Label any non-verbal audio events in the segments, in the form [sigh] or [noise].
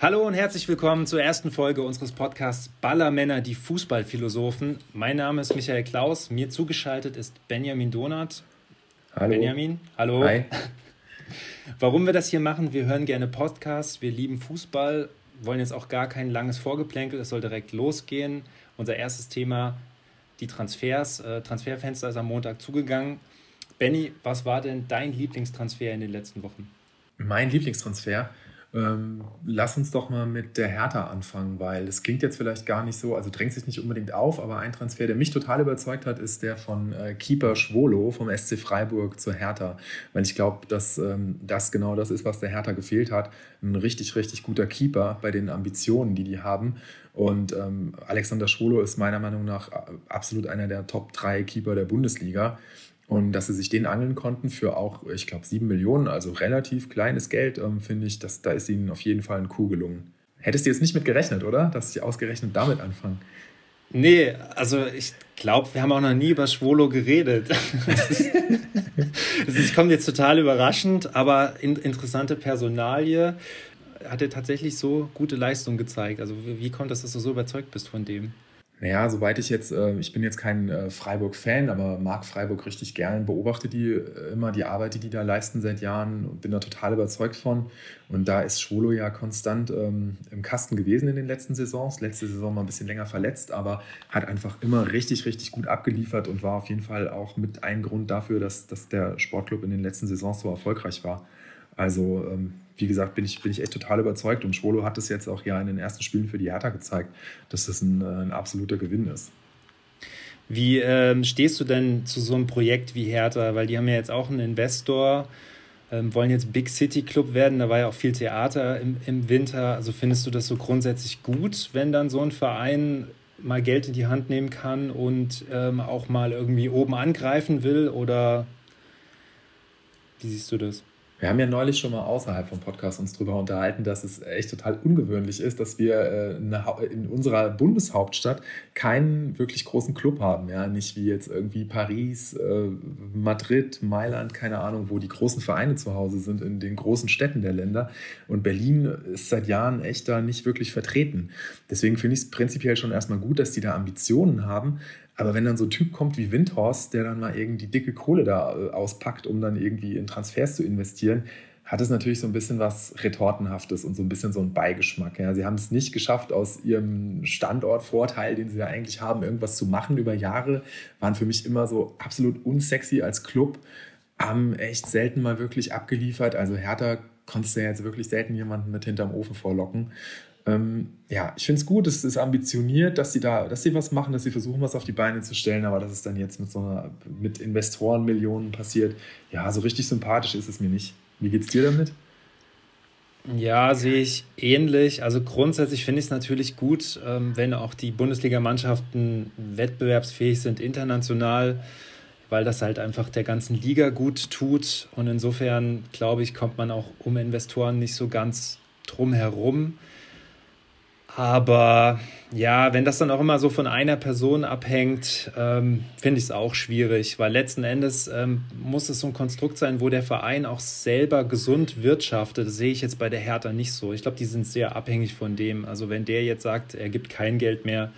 Hallo und herzlich willkommen zur ersten Folge unseres Podcasts Ballermänner, die Fußballphilosophen. Mein Name ist Michael Klaus, mir zugeschaltet ist Benjamin Donath. Hallo. Benjamin, hallo. Hi. [laughs] Warum wir das hier machen, wir hören gerne Podcasts, wir lieben Fußball, wollen jetzt auch gar kein langes Vorgeplänkel, es soll direkt losgehen. Unser erstes Thema, die Transfers. Äh, Transferfenster ist am Montag zugegangen. Benny, was war denn dein Lieblingstransfer in den letzten Wochen? Mein Lieblingstransfer? Ähm, lass uns doch mal mit der Hertha anfangen, weil es klingt jetzt vielleicht gar nicht so, also drängt sich nicht unbedingt auf, aber ein Transfer, der mich total überzeugt hat, ist der von äh, Keeper Schwolo vom SC Freiburg zur Hertha, weil ich glaube, dass ähm, das genau das ist, was der Hertha gefehlt hat. Ein richtig, richtig guter Keeper bei den Ambitionen, die die haben. Und ähm, Alexander Schwolo ist meiner Meinung nach äh, absolut einer der Top 3 Keeper der Bundesliga. Und dass sie sich den angeln konnten für auch, ich glaube, sieben Millionen, also relativ kleines Geld, ähm, finde ich, dass, da ist ihnen auf jeden Fall ein Coup gelungen. Hättest du jetzt nicht mit gerechnet, oder? Dass sie ausgerechnet damit anfangen? Nee, also ich glaube, wir haben auch noch nie über Schwolo geredet. [laughs] Es kommt jetzt total überraschend, aber in, interessante Personalie. Hat er tatsächlich so gute Leistung gezeigt? Also wie, wie kommt das, dass du so überzeugt bist von dem? Naja, soweit ich jetzt, äh, ich bin jetzt kein äh, Freiburg-Fan, aber mag Freiburg richtig gern, beobachte die äh, immer, die Arbeit, die die da leisten seit Jahren und bin da total überzeugt von. Und da ist Schwolo ja konstant ähm, im Kasten gewesen in den letzten Saisons. Letzte Saison mal ein bisschen länger verletzt, aber hat einfach immer richtig, richtig gut abgeliefert und war auf jeden Fall auch mit ein Grund dafür, dass, dass der Sportclub in den letzten Saisons so erfolgreich war. Also ähm, wie gesagt, bin ich, bin ich echt total überzeugt. Und Schwolo hat es jetzt auch ja in den ersten Spielen für die Hertha gezeigt, dass das ein, äh, ein absoluter Gewinn ist. Wie ähm, stehst du denn zu so einem Projekt wie Hertha? Weil die haben ja jetzt auch einen Investor, ähm, wollen jetzt Big City Club werden. Da war ja auch viel Theater im, im Winter. Also findest du das so grundsätzlich gut, wenn dann so ein Verein mal Geld in die Hand nehmen kann und ähm, auch mal irgendwie oben angreifen will? Oder wie siehst du das? Wir haben ja neulich schon mal außerhalb vom Podcast uns darüber unterhalten, dass es echt total ungewöhnlich ist, dass wir äh, in unserer Bundeshauptstadt keinen wirklich großen Club haben. Ja? Nicht wie jetzt irgendwie Paris, äh, Madrid, Mailand, keine Ahnung, wo die großen Vereine zu Hause sind in den großen Städten der Länder. Und Berlin ist seit Jahren echt da nicht wirklich vertreten. Deswegen finde ich es prinzipiell schon erstmal gut, dass die da Ambitionen haben. Aber wenn dann so ein Typ kommt wie Windhorst, der dann mal irgendwie dicke Kohle da äh, auspackt, um dann irgendwie in Transfers zu investieren, hat es natürlich so ein bisschen was Retortenhaftes und so ein bisschen so einen Beigeschmack. Ja. Sie haben es nicht geschafft, aus ihrem Standortvorteil, den sie ja eigentlich haben, irgendwas zu machen über Jahre, waren für mich immer so absolut unsexy als Club, haben echt selten mal wirklich abgeliefert. Also Hertha konntest du ja jetzt wirklich selten jemanden mit hinterm Ofen vorlocken. Ähm, ja, ich finde es gut, es ist ambitioniert, dass sie da, dass sie was machen, dass sie versuchen, was auf die Beine zu stellen, aber dass es dann jetzt mit so einer, mit Investorenmillionen passiert, ja, so richtig sympathisch ist es mir nicht. Wie geht's dir damit? Ja, sehe ich ähnlich. Also grundsätzlich finde ich es natürlich gut, ähm, wenn auch die Bundesligamannschaften wettbewerbsfähig sind international, weil das halt einfach der ganzen Liga gut tut. Und insofern, glaube ich, kommt man auch um Investoren nicht so ganz drum herum. Aber ja, wenn das dann auch immer so von einer Person abhängt, ähm, finde ich es auch schwierig, weil letzten Endes ähm, muss es so ein Konstrukt sein, wo der Verein auch selber gesund wirtschaftet. Das sehe ich jetzt bei der Hertha nicht so. Ich glaube, die sind sehr abhängig von dem. Also wenn der jetzt sagt, er gibt kein Geld mehr,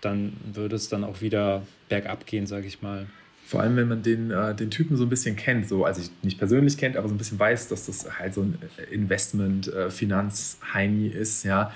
dann würde es dann auch wieder bergab gehen, sage ich mal. Vor allem, wenn man den, äh, den Typen so ein bisschen kennt, so, also ich nicht persönlich kennt, aber so ein bisschen weiß, dass das halt so ein Investment, äh, Finanzheini ist, ja,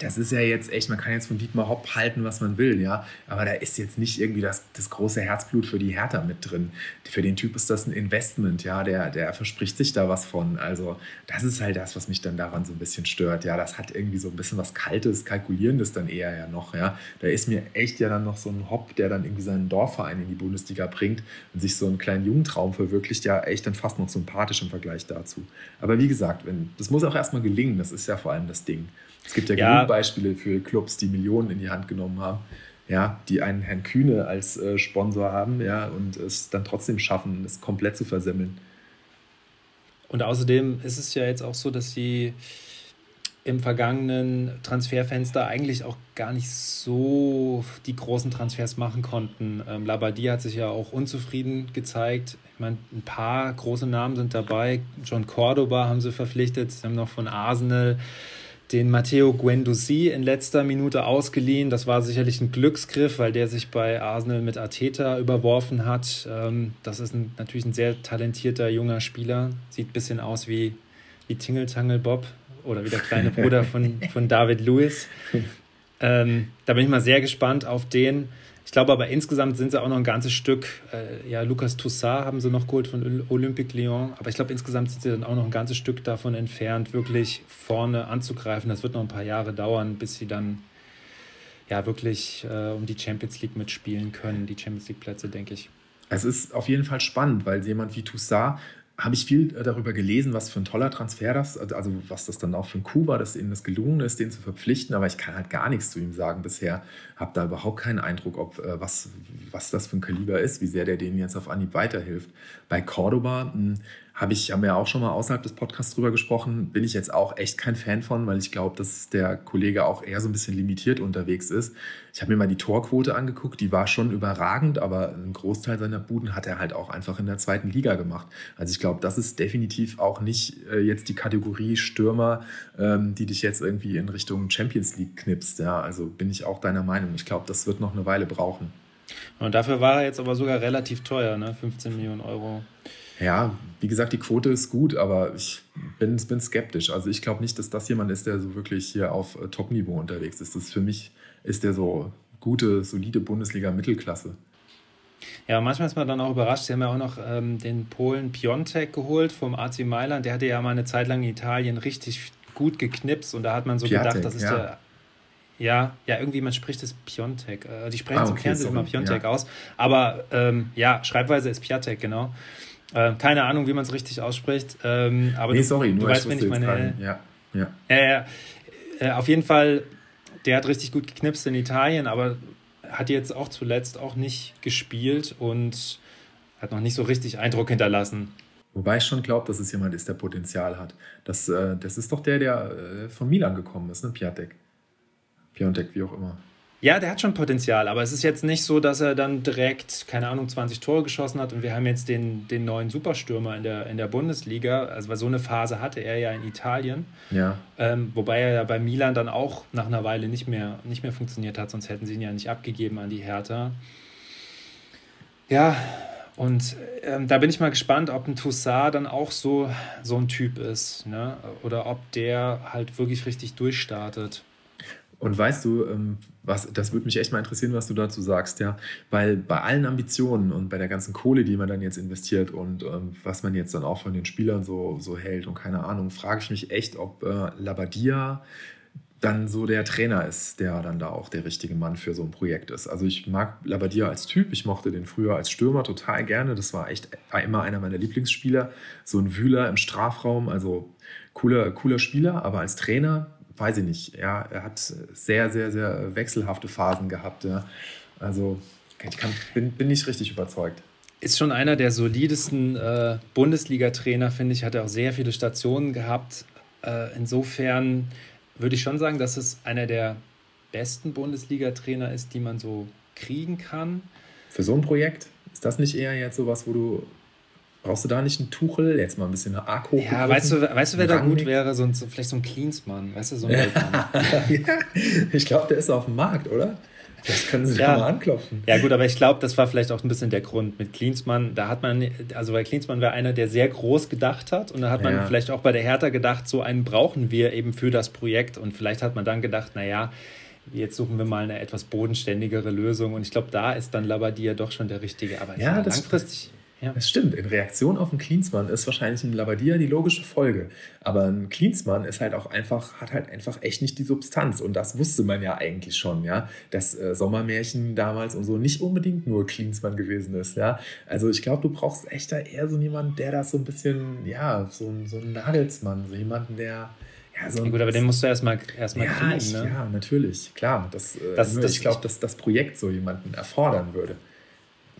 das ist ja jetzt echt, man kann jetzt von Dietmar Hopp halten, was man will, ja, aber da ist jetzt nicht irgendwie das, das große Herzblut für die Hertha mit drin. Für den Typ ist das ein Investment, ja, der, der verspricht sich da was von. Also, das ist halt das, was mich dann daran so ein bisschen stört, ja, das hat irgendwie so ein bisschen was Kaltes, Kalkulierendes dann eher ja noch, ja. Da ist mir echt ja dann noch so ein Hopp, der dann irgendwie seinen Dorfverein in die Bundesliga bringt und sich so einen kleinen Jugendtraum verwirklicht, ja, echt dann fast noch sympathisch im Vergleich dazu. Aber wie gesagt, wenn, das muss auch erstmal gelingen, das ist ja vor allem das Ding. Es gibt ja, ja. genug Beispiele für Clubs, die Millionen in die Hand genommen haben, ja, die einen Herrn Kühne als äh, Sponsor haben, ja, und es dann trotzdem schaffen, es komplett zu versemmeln. Und außerdem ist es ja jetzt auch so, dass sie im vergangenen Transferfenster eigentlich auch gar nicht so die großen Transfers machen konnten. Ähm, Labadie hat sich ja auch unzufrieden gezeigt. Ich meine, ein paar große Namen sind dabei. John Cordoba haben sie verpflichtet. Sie haben noch von Arsenal den Matteo Guendouzi in letzter Minute ausgeliehen. Das war sicherlich ein Glücksgriff, weil der sich bei Arsenal mit Arteta überworfen hat. Ähm, das ist ein, natürlich ein sehr talentierter junger Spieler. Sieht ein bisschen aus wie, wie Tingle Tangle Bob oder wie der kleine Bruder von, [laughs] von David Lewis. Ähm, da bin ich mal sehr gespannt auf den. Ich glaube aber insgesamt sind sie auch noch ein ganzes Stück. Äh, ja, Lucas Toussaint haben sie noch geholt von Olympique Lyon. Aber ich glaube, insgesamt sind sie dann auch noch ein ganzes Stück davon entfernt, wirklich vorne anzugreifen. Das wird noch ein paar Jahre dauern, bis sie dann ja wirklich äh, um die Champions League mitspielen können, die Champions League Plätze, denke ich. Es ist auf jeden Fall spannend, weil jemand wie Toussaint habe ich viel äh, darüber gelesen, was für ein toller Transfer das, also was das dann auch für ein Coup war, dass ihnen das gelungen ist, den zu verpflichten. Aber ich kann halt gar nichts zu ihm sagen bisher. Habe da überhaupt keinen Eindruck, ob äh, was, was das für ein Kaliber ist, wie sehr der denen jetzt auf Anhieb weiterhilft. Bei Cordoba hm, habe ich, haben wir auch schon mal außerhalb des Podcasts drüber gesprochen, bin ich jetzt auch echt kein Fan von, weil ich glaube, dass der Kollege auch eher so ein bisschen limitiert unterwegs ist. Ich habe mir mal die Torquote angeguckt, die war schon überragend, aber einen Großteil seiner Buden hat er halt auch einfach in der zweiten Liga gemacht. Also ich glaube, das ist definitiv auch nicht äh, jetzt die Kategorie Stürmer, ähm, die dich jetzt irgendwie in Richtung Champions League knipst. Ja, also bin ich auch deiner Meinung. Ich glaube, das wird noch eine Weile brauchen. Und dafür war er jetzt aber sogar relativ teuer, ne? 15 Millionen Euro. Ja, wie gesagt, die Quote ist gut, aber ich bin, bin skeptisch. Also ich glaube nicht, dass das jemand ist, der so wirklich hier auf äh, Top-Niveau unterwegs ist. Das für mich ist der so gute, solide Bundesliga-Mittelklasse. Ja, manchmal ist man dann auch überrascht. Sie haben ja auch noch ähm, den Polen Piontek geholt vom AC Mailand. Der hatte ja mal eine Zeit lang in Italien richtig gut geknipst und da hat man so Piatek, gedacht, das ist ja. der. Ja, ja, irgendwie, man spricht es Piontek. Äh, die sprechen ah, okay, zum Fernsehen immer Piontek ja. aus. Aber ähm, ja, Schreibweise ist Piatek, genau. Äh, keine Ahnung, wie man es richtig ausspricht. Ähm, aber nee, du, sorry, du weißt, wenn ich meine. Ja, ja. Äh, äh, auf jeden Fall, der hat richtig gut geknipst in Italien, aber hat jetzt auch zuletzt auch nicht gespielt und hat noch nicht so richtig Eindruck hinterlassen. Wobei ich schon glaube, dass es jemand ist, der Potenzial hat. Das, äh, das ist doch der, der äh, von Milan gekommen ist, ne? Piatek. Piontek, wie auch immer. Ja, der hat schon Potenzial, aber es ist jetzt nicht so, dass er dann direkt, keine Ahnung, 20 Tore geschossen hat und wir haben jetzt den, den neuen Superstürmer in der, in der Bundesliga. Also, weil so eine Phase hatte er ja in Italien. Ja. Ähm, wobei er ja bei Milan dann auch nach einer Weile nicht mehr, nicht mehr funktioniert hat, sonst hätten sie ihn ja nicht abgegeben an die Hertha. Ja, und ähm, da bin ich mal gespannt, ob ein Toussaint dann auch so, so ein Typ ist. Ne? Oder ob der halt wirklich richtig durchstartet. Und weißt du, ähm, was, das würde mich echt mal interessieren, was du dazu sagst, ja. Weil bei allen Ambitionen und bei der ganzen Kohle, die man dann jetzt investiert und ähm, was man jetzt dann auch von den Spielern so, so hält und keine Ahnung, frage ich mich echt, ob äh, Labadia dann so der Trainer ist, der dann da auch der richtige Mann für so ein Projekt ist. Also ich mag Labadia als Typ, ich mochte den früher als Stürmer total gerne, das war echt immer einer meiner Lieblingsspieler, so ein Wühler im Strafraum, also cooler, cooler Spieler, aber als Trainer weiß ich nicht, ja, er hat sehr, sehr, sehr wechselhafte Phasen gehabt. Ja. Also ich kann, bin, bin nicht richtig überzeugt. Ist schon einer der solidesten äh, Bundesliga-Trainer, finde ich. Hat er auch sehr viele Stationen gehabt. Äh, insofern würde ich schon sagen, dass es einer der besten Bundesliga-Trainer ist, die man so kriegen kann. Für so ein Projekt? Ist das nicht eher jetzt sowas, wo du Brauchst du da nicht einen Tuchel? Jetzt mal ein bisschen eine Arco. Ja, weißt du, weißt du, wer da gut wäre? So ein, so, vielleicht so ein Cleansmann, weißt du, so ein ja, [laughs] Ich glaube, der ist auf dem Markt, oder? Das können sie ja. mal anklopfen. Ja, gut, aber ich glaube, das war vielleicht auch ein bisschen der Grund mit Klinsmann. Da hat man, also bei Klinsmann war einer, der sehr groß gedacht hat. Und da hat man ja. vielleicht auch bei der Hertha gedacht, so einen brauchen wir eben für das Projekt. Und vielleicht hat man dann gedacht, naja, jetzt suchen wir mal eine etwas bodenständigere Lösung. Und ich glaube, da ist dann Labadia doch schon der richtige. Aber ja, langfristig. Ja. Das stimmt. In Reaktion auf einen Cleansmann ist wahrscheinlich ein Labadia die logische Folge. Aber ein Cleansmann ist halt auch einfach, hat halt einfach echt nicht die Substanz. Und das wusste man ja eigentlich schon, ja. Dass äh, Sommermärchen damals und so nicht unbedingt nur Cleansmann gewesen ist, ja. Also ich glaube, du brauchst echt da eher so jemanden, der das so ein bisschen, ja, so, so ein Nagelsmann, so jemanden, der. Ja, so ja, gut, aber den musst du erstmal erst mal ja, kriegen, ne? Ja, natürlich, klar. Das, äh, das, das ich glaube, dass das Projekt so jemanden erfordern würde.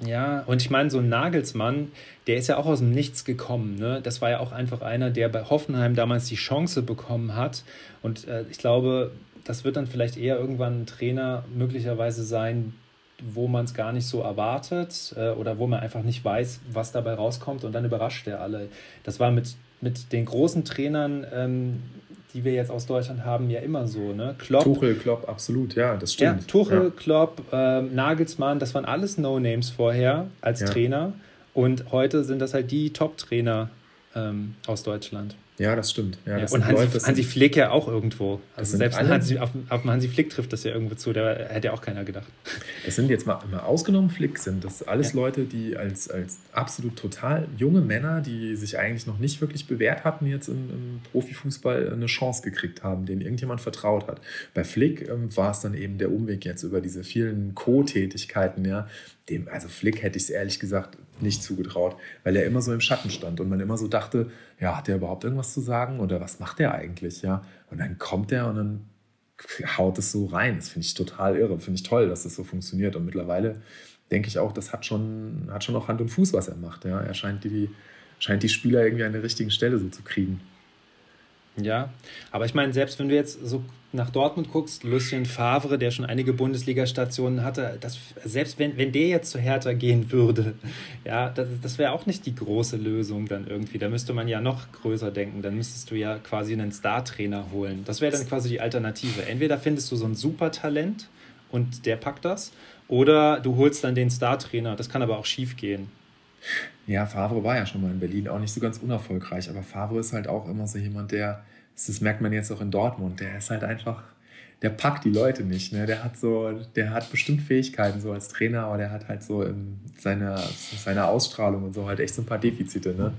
Ja, und ich meine, so ein Nagelsmann, der ist ja auch aus dem Nichts gekommen. Ne? Das war ja auch einfach einer, der bei Hoffenheim damals die Chance bekommen hat. Und äh, ich glaube, das wird dann vielleicht eher irgendwann ein Trainer möglicherweise sein, wo man es gar nicht so erwartet äh, oder wo man einfach nicht weiß, was dabei rauskommt und dann überrascht er alle. Das war mit, mit den großen Trainern, ähm, die wir jetzt aus Deutschland haben, ja immer so. Ne? Klopp, Tuchel, Klopp, absolut, ja, das stimmt. Ja, Tuchel, ja. Klopp, äh, Nagelsmann, das waren alles No-Names vorher als ja. Trainer. Und heute sind das halt die Top-Trainer ähm, aus Deutschland. Ja, das stimmt. Ja, das und Hansi, Leute, Hansi Flick ja auch irgendwo. Also selbst Hansi, auf, auf Hansi Flick trifft das ja irgendwo zu, da hätte ja auch keiner gedacht. Das sind jetzt mal, mal ausgenommen Flick, sind das alles ja. Leute, die als, als absolut total junge Männer, die sich eigentlich noch nicht wirklich bewährt hatten, jetzt im, im Profifußball eine Chance gekriegt haben, denen irgendjemand vertraut hat. Bei Flick ähm, war es dann eben der Umweg jetzt über diese vielen Co-Tätigkeiten, ja. Dem, also Flick hätte ich es ehrlich gesagt nicht zugetraut, weil er immer so im Schatten stand und man immer so dachte, ja, hat der überhaupt irgendwas zu sagen oder was macht der eigentlich, ja? Und dann kommt er und dann haut es so rein. Das finde ich total irre, finde ich toll, dass das so funktioniert und mittlerweile denke ich auch, das hat schon, hat schon auch Hand und Fuß, was er macht, ja. Er scheint die, scheint die Spieler irgendwie an der richtigen Stelle so zu kriegen. Ja, aber ich meine, selbst wenn du jetzt so nach Dortmund guckst, Lucien Favre, der schon einige Bundesliga-Stationen hatte, das, selbst wenn, wenn der jetzt zu Hertha gehen würde, [laughs] ja, das, das wäre auch nicht die große Lösung dann irgendwie. Da müsste man ja noch größer denken. Dann müsstest du ja quasi einen Star-Trainer holen. Das wäre dann quasi die Alternative. Entweder findest du so ein Supertalent und der packt das, oder du holst dann den Star-Trainer. Das kann aber auch schief gehen. Ja, Favre war ja schon mal in Berlin, auch nicht so ganz unerfolgreich, aber Favre ist halt auch immer so jemand, der das merkt man jetzt auch in Dortmund. Der ist halt einfach, der packt die Leute nicht. Ne? Der hat so, der hat bestimmt Fähigkeiten so als Trainer, aber der hat halt so in seiner, seiner Ausstrahlung und so halt echt so ein paar Defizite. Ne?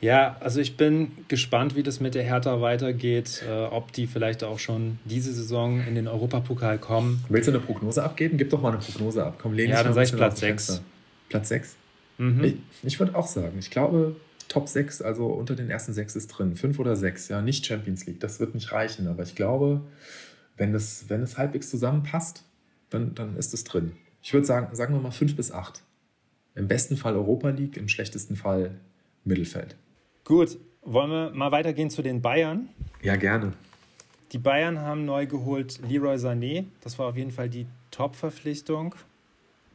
Ja, also ich bin gespannt, wie das mit der Hertha weitergeht, äh, ob die vielleicht auch schon diese Saison in den Europapokal kommen. Willst du eine Prognose abgeben? Gib doch mal eine Prognose ab. Komm, lehn ja, dann sag ich Platz 6. Platz 6? Mhm. Ich, ich würde auch sagen, ich glaube, Top 6, also unter den ersten 6 ist drin. 5 oder 6, ja, nicht Champions League. Das wird nicht reichen, aber ich glaube, wenn es, wenn halbwegs zusammenpasst, dann, dann ist es drin. Ich würde sagen, sagen wir mal 5 bis 8. Im besten Fall Europa League, im schlechtesten Fall Mittelfeld. Gut, wollen wir mal weitergehen zu den Bayern? Ja, gerne. Die Bayern haben neu geholt Leroy Sané. Das war auf jeden Fall die Top-Verpflichtung.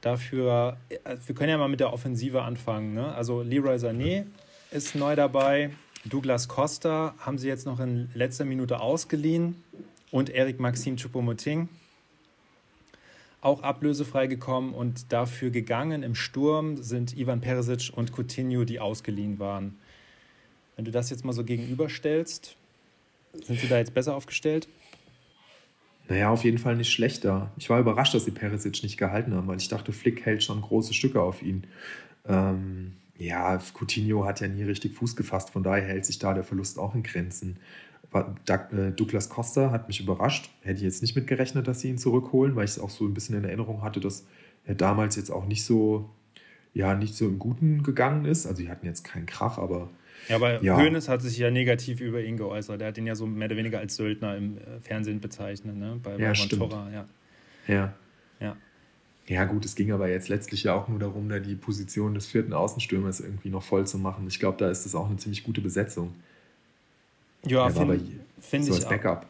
Dafür, äh, wir können ja mal mit der Offensive anfangen. Ne? Also Leroy Sané ist neu dabei. Douglas Costa haben sie jetzt noch in letzter Minute ausgeliehen. Und Eric Maxim Choupo-Moting auch ablösefrei gekommen und dafür gegangen im Sturm sind Ivan Perisic und Coutinho, die ausgeliehen waren. Wenn du das jetzt mal so gegenüberstellst, sind sie da jetzt besser aufgestellt? Naja, auf jeden Fall nicht schlechter. Ich war überrascht, dass sie Perisic nicht gehalten haben, weil ich dachte, Flick hält schon große Stücke auf ihn. Ähm, ja, Coutinho hat ja nie richtig Fuß gefasst, von daher hält sich da der Verlust auch in Grenzen. Äh, Douglas Costa hat mich überrascht. Hätte ich jetzt nicht mitgerechnet, dass sie ihn zurückholen, weil ich es auch so ein bisschen in Erinnerung hatte, dass er damals jetzt auch nicht so, ja, nicht so im Guten gegangen ist. Also, die hatten jetzt keinen Krach, aber. Ja, aber ja. Hoeneß hat sich ja negativ über ihn geäußert. Er hat ihn ja so mehr oder weniger als Söldner im äh, Fernsehen bezeichnet, ne? Bei, bei ja, Torra, ja. Ja. Ja. Ja, gut, es ging aber jetzt letztlich ja auch nur darum, da die Position des vierten Außenstürmers irgendwie noch voll zu machen. Ich glaube, da ist das auch eine ziemlich gute Besetzung. Ja, finde find so ich Backup.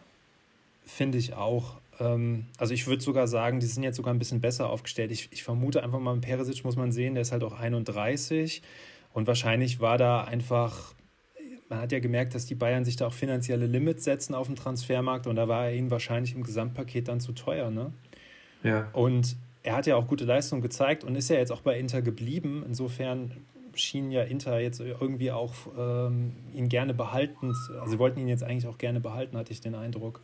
Finde ich auch. Ähm, also ich würde sogar sagen, die sind jetzt sogar ein bisschen besser aufgestellt. Ich, ich vermute einfach mal, Peresic muss man sehen, der ist halt auch 31 und wahrscheinlich war da einfach man hat ja gemerkt, dass die Bayern sich da auch finanzielle Limits setzen auf dem Transfermarkt und da war er ihnen wahrscheinlich im Gesamtpaket dann zu teuer, ne? Ja. Und er hat ja auch gute Leistungen gezeigt und ist ja jetzt auch bei Inter geblieben. Insofern schien ja Inter jetzt irgendwie auch ähm, ihn gerne behalten. Also sie wollten ihn jetzt eigentlich auch gerne behalten, hatte ich den Eindruck.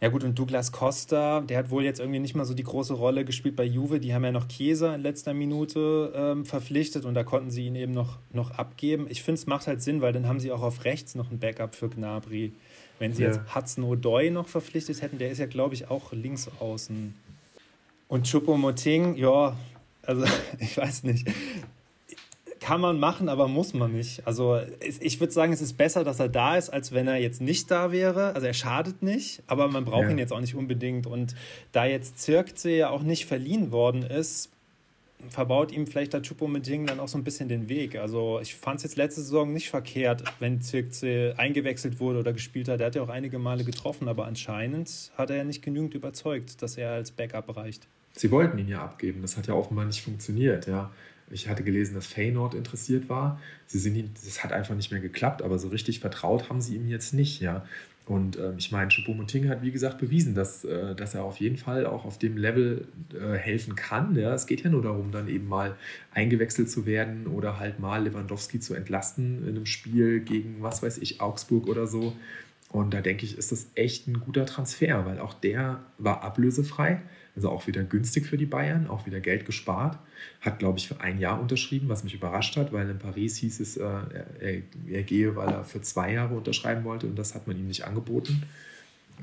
Ja gut, und Douglas Costa, der hat wohl jetzt irgendwie nicht mal so die große Rolle gespielt bei Juve. Die haben ja noch Chiesa in letzter Minute ähm, verpflichtet und da konnten sie ihn eben noch, noch abgeben. Ich finde, es macht halt Sinn, weil dann haben sie auch auf rechts noch ein Backup für Gnabry. Wenn sie ja. jetzt Hudson O'Doy noch verpflichtet hätten, der ist ja, glaube ich, auch links außen. Und Choupo-Moting, ja, also [laughs] ich weiß nicht. Kann man machen, aber muss man nicht. Also ich würde sagen, es ist besser, dass er da ist, als wenn er jetzt nicht da wäre. Also er schadet nicht, aber man braucht ja. ihn jetzt auch nicht unbedingt. Und da jetzt Zirkze ja auch nicht verliehen worden ist, verbaut ihm vielleicht der Choupo-Moting dann auch so ein bisschen den Weg. Also ich fand es jetzt letzte Saison nicht verkehrt, wenn Zirkze eingewechselt wurde oder gespielt hat. Er hat ja auch einige Male getroffen, aber anscheinend hat er ja nicht genügend überzeugt, dass er als Backup reicht. Sie wollten ihn ja abgeben, das hat ja offenbar nicht funktioniert, ja. Ich hatte gelesen, dass Feyenoord interessiert war. Sie sind, das hat einfach nicht mehr geklappt, aber so richtig vertraut haben sie ihm jetzt nicht, ja. Und äh, ich meine, Choupo-Moting hat, wie gesagt, bewiesen, dass, äh, dass er auf jeden Fall auch auf dem Level äh, helfen kann. Ja? Es geht ja nur darum, dann eben mal eingewechselt zu werden oder halt mal Lewandowski zu entlasten in einem Spiel gegen, was weiß ich, Augsburg oder so. Und da denke ich, ist das echt ein guter Transfer, weil auch der war ablösefrei. Also auch wieder günstig für die Bayern, auch wieder Geld gespart. Hat, glaube ich, für ein Jahr unterschrieben, was mich überrascht hat, weil in Paris hieß es, äh, er, er, gehe, weil er für zwei Jahre unterschreiben wollte und das hat man ihm nicht angeboten.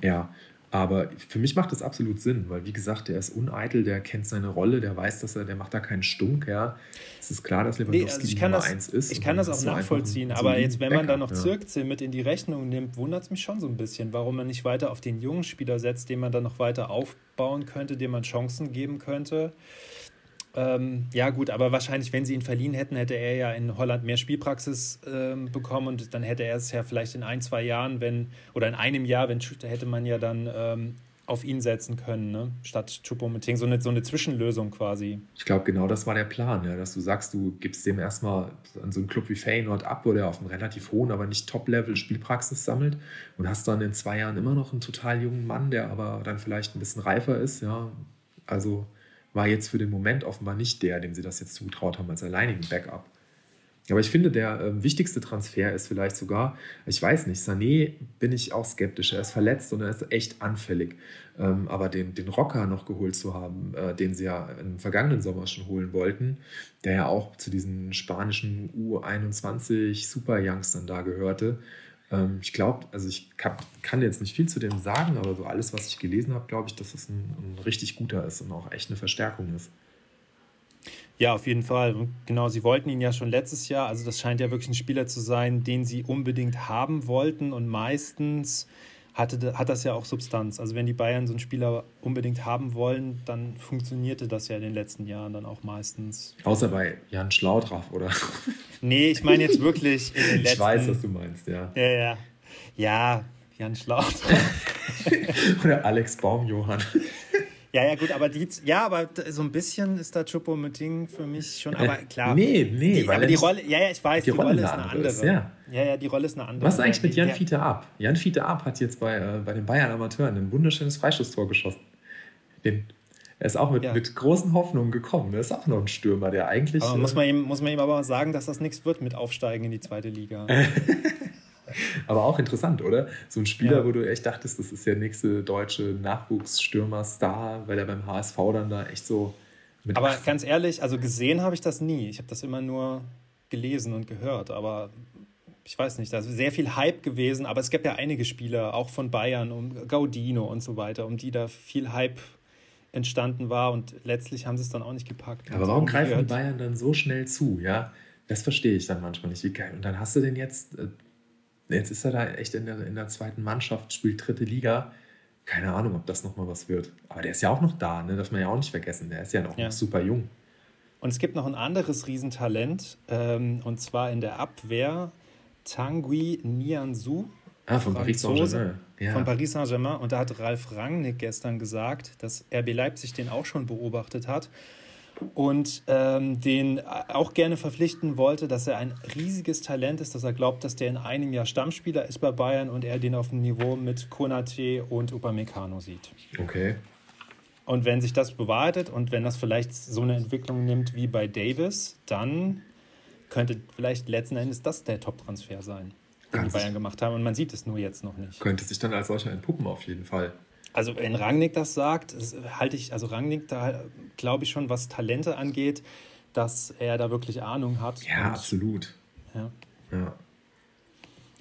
Ja, aber für mich macht das absolut Sinn, weil wie gesagt, der ist uneitel, der kennt seine Rolle, der weiß, dass er, der macht da keinen Stunk, ja. Es ist klar, dass Lewandowski nee, also die Nummer das, eins ist. Ich kann das auch nachvollziehen, aber jetzt, wenn man da noch ja. Zirkzee mit in die Rechnung nimmt, wundert es mich schon so ein bisschen, warum man nicht weiter auf den jungen Spieler setzt, den man dann noch weiter aufbauen könnte, dem man Chancen geben könnte. Ähm, ja, gut, aber wahrscheinlich, wenn sie ihn verliehen hätten, hätte er ja in Holland mehr Spielpraxis ähm, bekommen und dann hätte er es ja vielleicht in ein, zwei Jahren, wenn, oder in einem Jahr, wenn hätte man ja dann ähm, auf ihn setzen können, ne? statt Choupo-Moting. So eine, so eine Zwischenlösung quasi. Ich glaube, genau das war der Plan, ja? dass du sagst, du gibst dem erstmal an so einen Club wie Feyenoord ab, wo der auf einem relativ hohen, aber nicht Top-Level Spielpraxis sammelt und hast dann in zwei Jahren immer noch einen total jungen Mann, der aber dann vielleicht ein bisschen reifer ist. Ja? Also war jetzt für den Moment offenbar nicht der, dem sie das jetzt zugetraut haben als alleinigen Backup. Aber ich finde, der äh, wichtigste Transfer ist vielleicht sogar, ich weiß nicht, Sané bin ich auch skeptisch. Er ist verletzt und er ist echt anfällig. Ähm, aber den, den Rocker noch geholt zu haben, äh, den sie ja im vergangenen Sommer schon holen wollten, der ja auch zu diesen spanischen U21 Super-Youngstern da gehörte, ähm, ich glaube, also ich kann jetzt nicht viel zu dem sagen, aber so alles, was ich gelesen habe, glaube ich, dass es ein, ein richtig guter ist und auch echt eine Verstärkung ist. Ja, auf jeden Fall. genau, sie wollten ihn ja schon letztes Jahr. Also das scheint ja wirklich ein Spieler zu sein, den sie unbedingt haben wollten. Und meistens hatte, hat das ja auch Substanz. Also wenn die Bayern so einen Spieler unbedingt haben wollen, dann funktionierte das ja in den letzten Jahren dann auch meistens. Außer bei Jan Schlaudraff, oder? [laughs] Nee, ich meine jetzt wirklich in den letzten... Ich weiß, was du meinst, ja. Ja, ja. Ja, Jan Schlaudraff. [laughs] oder Alex Baumjohann. Ja, ja, gut, aber die, ja, aber so ein bisschen ist da Chupo Ding für mich schon, aber klar. Nee, nee, die, weil aber die Rolle, ja, ja, ich weiß, die, die Rolle, Rolle, ist eine andere. Ist, ja. ja, ja, die Rolle ist eine andere. Was ist eigentlich mit Jan Fiete ab? Jan Fiete ab hat jetzt bei, äh, bei den Bayern Amateuren ein wunderschönes Freistoßtor geschossen. Den, er ist auch mit, ja. mit großen Hoffnungen gekommen. Er ist auch noch ein Stürmer, der eigentlich. Aber muss, man ihm, muss man ihm aber sagen, dass das nichts wird mit Aufsteigen in die zweite Liga. [laughs] [laughs] Aber auch interessant, oder? So ein Spieler, ja. wo du echt dachtest, das ist der nächste deutsche Nachwuchsstürmer-Star, weil er beim HSV dann da echt so mit. Aber ganz ehrlich, also gesehen habe ich das nie. Ich habe das immer nur gelesen und gehört, aber ich weiß nicht, da ist sehr viel Hype gewesen, aber es gibt ja einige Spieler, auch von Bayern, um Gaudino und so weiter, um die da viel Hype entstanden war und letztlich haben sie es dann auch nicht gepackt. Aber warum greifen die Bayern dann so schnell zu, ja? Das verstehe ich dann manchmal nicht. Wie geil. Und dann hast du den jetzt äh, Jetzt ist er da echt in der, in der zweiten Mannschaft, spielt dritte Liga. Keine Ahnung, ob das nochmal was wird. Aber der ist ja auch noch da, ne? darf man ja auch nicht vergessen. Der ist ja noch, ja. super jung. Und es gibt noch ein anderes Riesentalent, ähm, und zwar in der Abwehr Tanguy Nianzou. Ah, von Paris Saint-Germain. Ja. Von Paris Saint-Germain. Und da hat Ralf Rangnick gestern gesagt, dass RB Leipzig den auch schon beobachtet hat und ähm, den auch gerne verpflichten wollte, dass er ein riesiges Talent ist, dass er glaubt, dass der in einem Jahr Stammspieler ist bei Bayern und er den auf dem Niveau mit Konate und Upamecano sieht. Okay. Und wenn sich das bewahrheitet und wenn das vielleicht so eine Entwicklung nimmt wie bei Davis, dann könnte vielleicht letzten Endes das der Top-Transfer sein, den die Bayern gemacht haben. Und man sieht es nur jetzt noch nicht. Könnte sich dann als solcher entpuppen, auf jeden Fall. Also wenn Rangnick das sagt, halte ich, also Rangnick, da glaube ich schon, was Talente angeht, dass er da wirklich Ahnung hat. Ja, und, absolut. Ja. ja.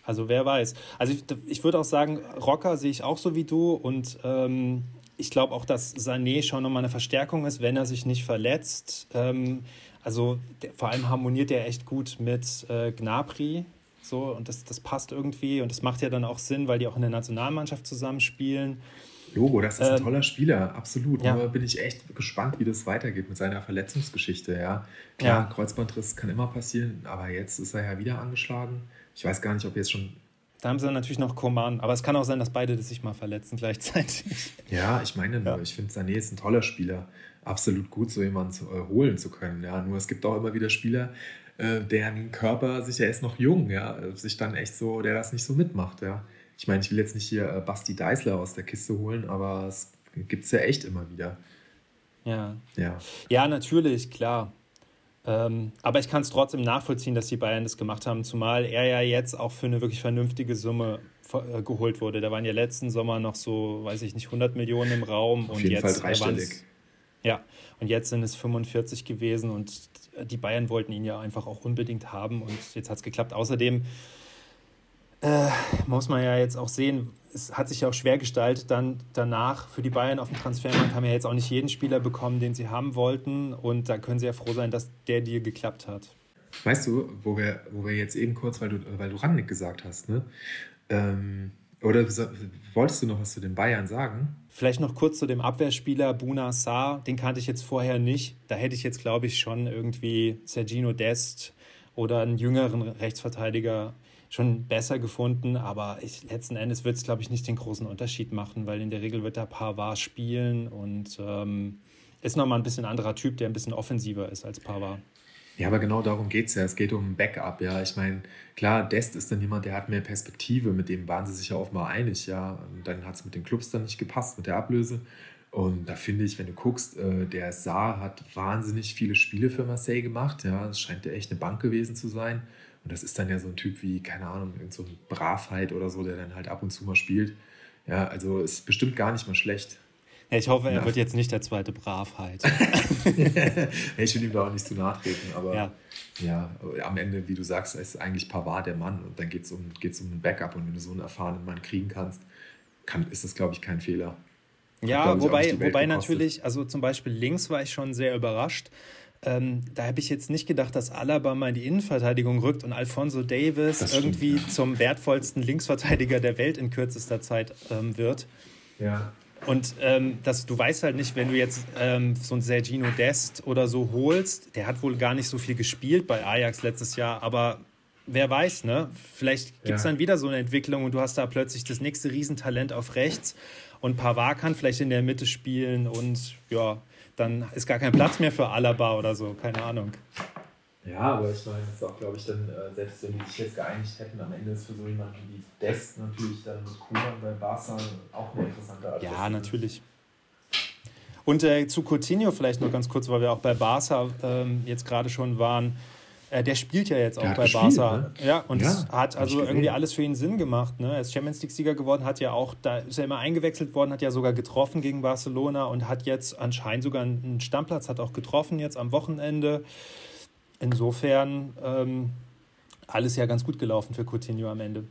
Also wer weiß. Also ich, ich würde auch sagen, Rocker sehe ich auch so wie du und ähm, ich glaube auch, dass Sané schon nochmal eine Verstärkung ist, wenn er sich nicht verletzt. Ähm, also der, vor allem harmoniert er echt gut mit äh, Gnabry. So, und das, das passt irgendwie und das macht ja dann auch Sinn, weil die auch in der Nationalmannschaft zusammenspielen. Logo, das ist ein ähm, toller Spieler, absolut. Ja. Nur bin ich echt gespannt, wie das weitergeht mit seiner Verletzungsgeschichte. Ja, klar, ja. Kreuzbandriss kann immer passieren, aber jetzt ist er ja wieder angeschlagen. Ich weiß gar nicht, ob jetzt schon. da haben sie dann natürlich noch Koman. Aber es kann auch sein, dass beide sich mal verletzen gleichzeitig. [laughs] Ja, ich meine nur, ja. ich finde Sané ist ein toller Spieler. Absolut gut, so jemanden zu, äh, holen zu können. Ja, nur es gibt auch immer wieder Spieler, äh, deren Körper sich ja erst noch jung, ja, sich dann echt so, der das nicht so mitmacht, ja. Ich meine, ich will jetzt nicht hier äh, Basti Deißler aus der Kiste holen, aber es gibt es ja echt immer wieder. Ja. Ja, ja natürlich, klar. Ähm, aber ich kann es trotzdem nachvollziehen, dass die Bayern das gemacht haben, zumal er ja jetzt auch für eine wirklich vernünftige Summe äh, geholt wurde. Da waren ja letzten Sommer noch so, weiß ich nicht, 100 Millionen im Raum. Auf und jeden jetzt Fall dreistellig. Ja, und jetzt sind es 45 gewesen und die Bayern wollten ihn ja einfach auch unbedingt haben und jetzt hat es geklappt. Außerdem äh, muss man ja jetzt auch sehen, es hat sich ja auch schwer gestaltet, dann danach für die Bayern auf dem Transfermarkt haben ja jetzt auch nicht jeden Spieler bekommen, den sie haben wollten und da können sie ja froh sein, dass der Deal geklappt hat. Weißt du, wo wir, wo wir jetzt eben kurz, weil du, weil du Rangnick gesagt hast, ne? Ähm, oder wolltest du noch was zu den Bayern sagen? Vielleicht noch kurz zu dem Abwehrspieler Buna Saar. Den kannte ich jetzt vorher nicht. Da hätte ich jetzt, glaube ich, schon irgendwie Sergino Dest oder einen jüngeren Rechtsverteidiger schon besser gefunden. Aber ich, letzten Endes wird es, glaube ich, nicht den großen Unterschied machen, weil in der Regel wird der Pavard spielen und ähm, ist nochmal ein bisschen anderer Typ, der ein bisschen offensiver ist als Pavard. Ja, aber genau darum geht es ja. Es geht um Backup, ja. Ich meine, klar, Dest ist dann jemand, der hat mehr Perspektive, mit dem waren sie sich ja offenbar einig, ja. Und dann hat es mit den Clubs dann nicht gepasst, mit der Ablöse. Und da finde ich, wenn du guckst, äh, der Saar hat wahnsinnig viele Spiele für Marseille gemacht, ja. Es scheint ja echt eine Bank gewesen zu sein. Und das ist dann ja so ein Typ wie, keine Ahnung, so ein Bravheit oder so, der dann halt ab und zu mal spielt. Ja, also ist bestimmt gar nicht mal schlecht. Ja, ich hoffe, er ja. wird jetzt nicht der zweite Bravheit. [laughs] ich will ihm da auch nicht zu nachtreten, aber ja. ja. am Ende, wie du sagst, ist eigentlich Pavard der Mann und dann geht es um, geht's um ein Backup und wenn du so einen erfahrenen Mann kriegen kannst, kann, ist das, glaube ich, kein Fehler. Ja, wobei, wobei natürlich, also zum Beispiel links war ich schon sehr überrascht. Ähm, da habe ich jetzt nicht gedacht, dass Alaba mal in die Innenverteidigung rückt und Alfonso Davis stimmt, irgendwie ja. zum wertvollsten Linksverteidiger der Welt in kürzester Zeit ähm, wird. Ja. Und ähm, das, du weißt halt nicht, wenn du jetzt ähm, so einen Sergino Dest oder so holst, der hat wohl gar nicht so viel gespielt bei Ajax letztes Jahr, aber wer weiß, ne? Vielleicht gibt es ja. dann wieder so eine Entwicklung und du hast da plötzlich das nächste Riesentalent auf rechts und Pavard kann vielleicht in der Mitte spielen und ja, dann ist gar kein Platz mehr für Alaba oder so, keine Ahnung. Ja, aber ich meine, das ist auch, glaube ich, dann, äh, selbst wenn die sich jetzt geeinigt hätten, am Ende ist für so jemanden wie Dest natürlich dann mit Kuman bei Barca auch eine interessante Art. Ja, natürlich. Und äh, zu Coutinho vielleicht noch ganz kurz, weil wir auch bei Barca ähm, jetzt gerade schon waren. Äh, der spielt ja jetzt auch bei gespielt, Barca. Ne? Ja, und ja, hat also irgendwie alles für ihn Sinn gemacht. Ne? Er ist Champions League-Sieger geworden, hat ja auch, da ist er immer eingewechselt worden, hat ja sogar getroffen gegen Barcelona und hat jetzt anscheinend sogar einen Stammplatz, hat auch getroffen jetzt am Wochenende. Insofern ähm, alles ja ganz gut gelaufen für Coutinho am Ende.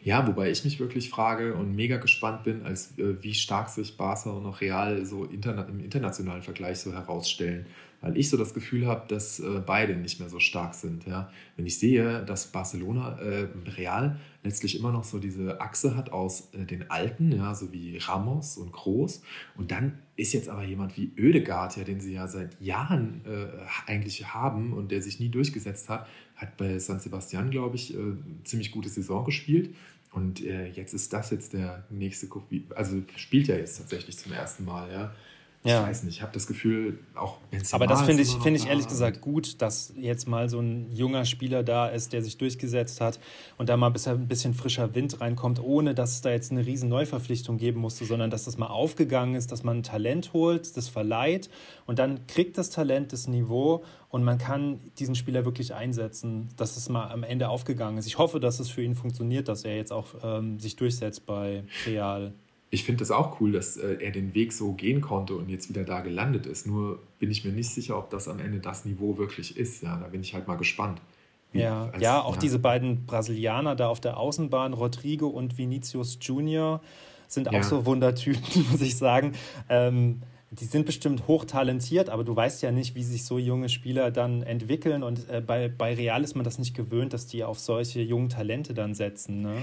Ja, wobei ich mich wirklich frage und mega gespannt bin, als äh, wie stark sich Barca und auch Real so interna im internationalen Vergleich so herausstellen weil ich so das Gefühl habe, dass äh, beide nicht mehr so stark sind. Ja? Wenn ich sehe, dass Barcelona, äh, Real letztlich immer noch so diese Achse hat aus äh, den Alten, ja, so wie Ramos und Groß. Und dann ist jetzt aber jemand wie Oedegaard, ja, den sie ja seit Jahren äh, eigentlich haben und der sich nie durchgesetzt hat, hat bei San Sebastian, glaube ich, äh, ziemlich gute Saison gespielt. Und jetzt ist das jetzt der nächste, also spielt ja jetzt tatsächlich zum ersten Mal, ja. Ja. Ich weiß nicht, ich habe das Gefühl, auch Benzema Aber das finde ich, find ich ehrlich gesagt gut, dass jetzt mal so ein junger Spieler da ist, der sich durchgesetzt hat und da mal ein bisschen frischer Wind reinkommt, ohne dass es da jetzt eine riesen Neuverpflichtung geben musste, sondern dass das mal aufgegangen ist, dass man ein Talent holt, das verleiht und dann kriegt das Talent das Niveau und man kann diesen Spieler wirklich einsetzen, dass es mal am Ende aufgegangen ist. Ich hoffe, dass es für ihn funktioniert, dass er jetzt auch ähm, sich durchsetzt bei Real ich finde es auch cool, dass äh, er den Weg so gehen konnte und jetzt wieder da gelandet ist. Nur bin ich mir nicht sicher, ob das am Ende das Niveau wirklich ist. Ja, da bin ich halt mal gespannt. ja, als, ja, auch ja. diese beiden Brasilianer da auf der Außenbahn, Rodrigo und Vinicius Junior, sind auch ja. so Wundertypen, [laughs] muss ich sagen. Ähm, die sind bestimmt hochtalentiert, aber du weißt ja nicht, wie sich so junge Spieler dann entwickeln. Und äh, bei, bei Real ist man das nicht gewöhnt, dass die auf solche jungen Talente dann setzen. Ne?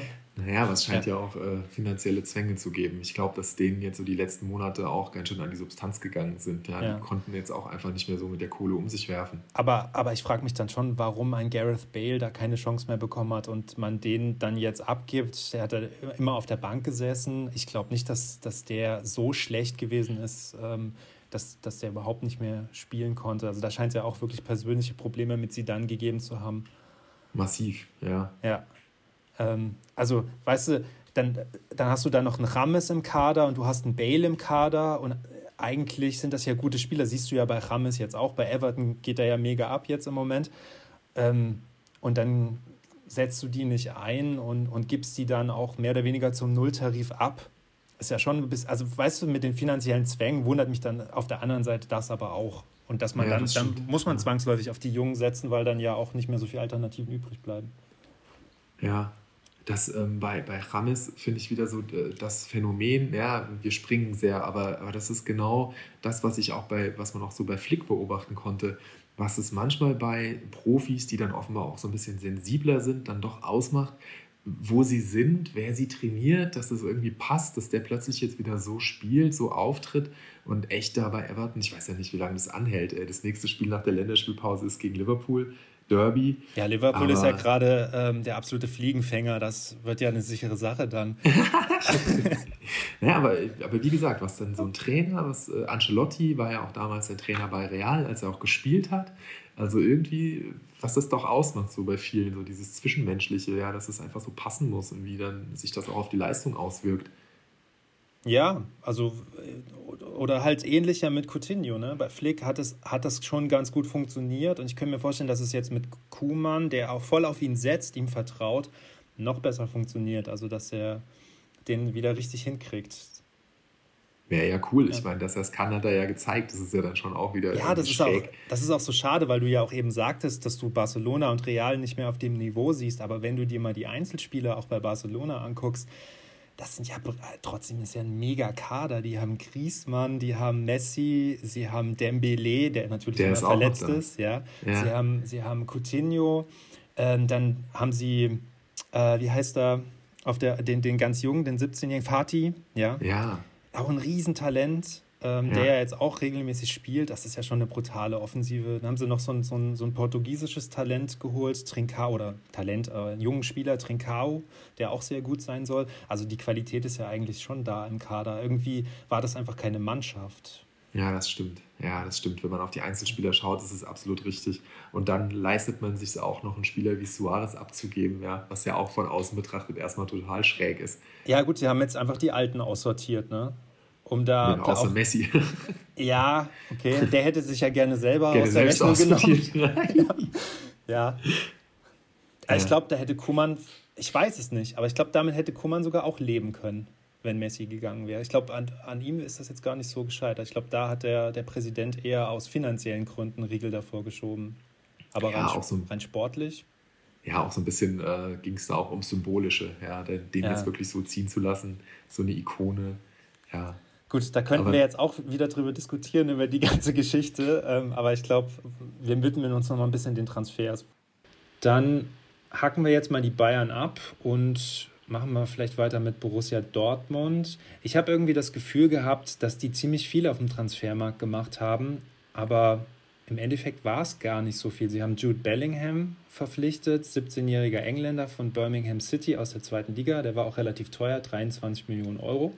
Naja, aber es scheint ja, ja auch äh, finanzielle Zwänge zu geben. Ich glaube, dass denen jetzt so die letzten Monate auch ganz schön an die Substanz gegangen sind. Ja, ja. Die konnten jetzt auch einfach nicht mehr so mit der Kohle um sich werfen. Aber, aber ich frage mich dann schon, warum ein Gareth Bale da keine Chance mehr bekommen hat und man den dann jetzt abgibt. Der hat immer auf der Bank gesessen. Ich glaube nicht, dass, dass der so schlecht gewesen ist. Ähm, dass, dass der überhaupt nicht mehr spielen konnte. Also da scheint es ja auch wirklich persönliche Probleme mit sie dann gegeben zu haben. Massiv, ja. Ja. Ähm, also, weißt du, dann, dann hast du da noch einen Rames im Kader und du hast einen Bale im Kader und eigentlich sind das ja gute Spieler. Siehst du ja bei Rames jetzt auch. Bei Everton geht er ja mega ab jetzt im Moment. Ähm, und dann setzt du die nicht ein und, und gibst die dann auch mehr oder weniger zum Nulltarif ab ist ja schon ein bisschen, also weißt du, mit den finanziellen Zwängen wundert mich dann auf der anderen Seite das aber auch. Und dass man ja, dann, das dann muss man zwangsläufig auf die Jungen setzen, weil dann ja auch nicht mehr so viele Alternativen übrig bleiben. Ja, das ähm, bei, bei Rames finde ich wieder so äh, das Phänomen, ja, wir springen sehr, aber, aber das ist genau das, was ich auch bei, was man auch so bei Flick beobachten konnte, was es manchmal bei Profis, die dann offenbar auch so ein bisschen sensibler sind, dann doch ausmacht, wo sie sind, wer sie trainiert, dass es irgendwie passt, dass der plötzlich jetzt wieder so spielt, so auftritt und echt da bei Everton, ich weiß ja nicht, wie lange das anhält. Das nächste Spiel nach der Länderspielpause ist gegen Liverpool. Derby. Ja, Liverpool aber ist ja gerade ähm, der absolute Fliegenfänger. Das wird ja eine sichere Sache dann. [laughs] [laughs] ja, aber, aber wie gesagt, was dann so ein Trainer, was äh, Ancelotti war ja auch damals der Trainer bei Real, als er auch gespielt hat. Also irgendwie, was das doch ausmacht, so bei vielen, so dieses Zwischenmenschliche, ja, dass es einfach so passen muss und wie dann sich das auch auf die Leistung auswirkt. Ja, also oder halt ähnlicher mit Coutinho. Ne? Bei Flick hat, es, hat das schon ganz gut funktioniert und ich könnte mir vorstellen, dass es jetzt mit Kuhmann, der auch voll auf ihn setzt, ihm vertraut, noch besser funktioniert. Also dass er den wieder richtig hinkriegt. Wäre ja cool. Ja. Ich meine, das hat Kanada ja gezeigt. Das ist ja dann schon auch wieder. Ja, das ist auch, das ist auch so schade, weil du ja auch eben sagtest, dass du Barcelona und Real nicht mehr auf dem Niveau siehst. Aber wenn du dir mal die Einzelspieler auch bei Barcelona anguckst, das sind ja trotzdem ist ja ein mega Kader. Die haben Griezmann, die haben Messi, sie haben Dembele, der natürlich der immer ist verletzt ist, ja. ja. Sie haben sie haben Coutinho, ähm, dann haben sie äh, wie heißt er auf der den, den ganz jungen, den 17-jährigen Fatih, ja. Ja. Auch ein Riesentalent ähm, ja. der ja jetzt auch regelmäßig spielt. Das ist ja schon eine brutale Offensive. Dann haben sie noch so ein, so ein, so ein portugiesisches Talent geholt, Trincao, oder Talent, äh, einen jungen Spieler, Trincao, der auch sehr gut sein soll. Also die Qualität ist ja eigentlich schon da im Kader. Irgendwie war das einfach keine Mannschaft. Ja, das stimmt. Ja, das stimmt. Wenn man auf die Einzelspieler schaut, ist es absolut richtig. Und dann leistet man sich auch noch einen Spieler wie Suarez abzugeben, ja, was ja auch von außen betrachtet erstmal total schräg ist. Ja, gut, sie haben jetzt einfach die Alten aussortiert, ne? Um da. Ja, außer auch, Messi. [laughs] Ja, okay. Der hätte sich ja gerne selber gerne aus der Rechnung genommen. [laughs] ja. ja. Ich glaube, da hätte Kuman, ich weiß es nicht, aber ich glaube, damit hätte Kuman sogar auch leben können, wenn Messi gegangen wäre. Ich glaube, an, an ihm ist das jetzt gar nicht so gescheitert. Ich glaube, da hat der, der Präsident eher aus finanziellen Gründen Riegel davor geschoben. Aber ja, rein, so rein sportlich ja, auch so ein bisschen äh, ging es da auch ums Symbolische, ja, den, den ja. jetzt wirklich so ziehen zu lassen, so eine Ikone, ja. Gut, da könnten aber wir jetzt auch wieder drüber diskutieren, über die ganze Geschichte. Ähm, aber ich glaube, wir widmen uns noch mal ein bisschen den Transfers. Dann hacken wir jetzt mal die Bayern ab und machen wir vielleicht weiter mit Borussia Dortmund. Ich habe irgendwie das Gefühl gehabt, dass die ziemlich viel auf dem Transfermarkt gemacht haben, aber im Endeffekt war es gar nicht so viel. Sie haben Jude Bellingham verpflichtet, 17-jähriger Engländer von Birmingham City aus der zweiten Liga. Der war auch relativ teuer, 23 Millionen Euro.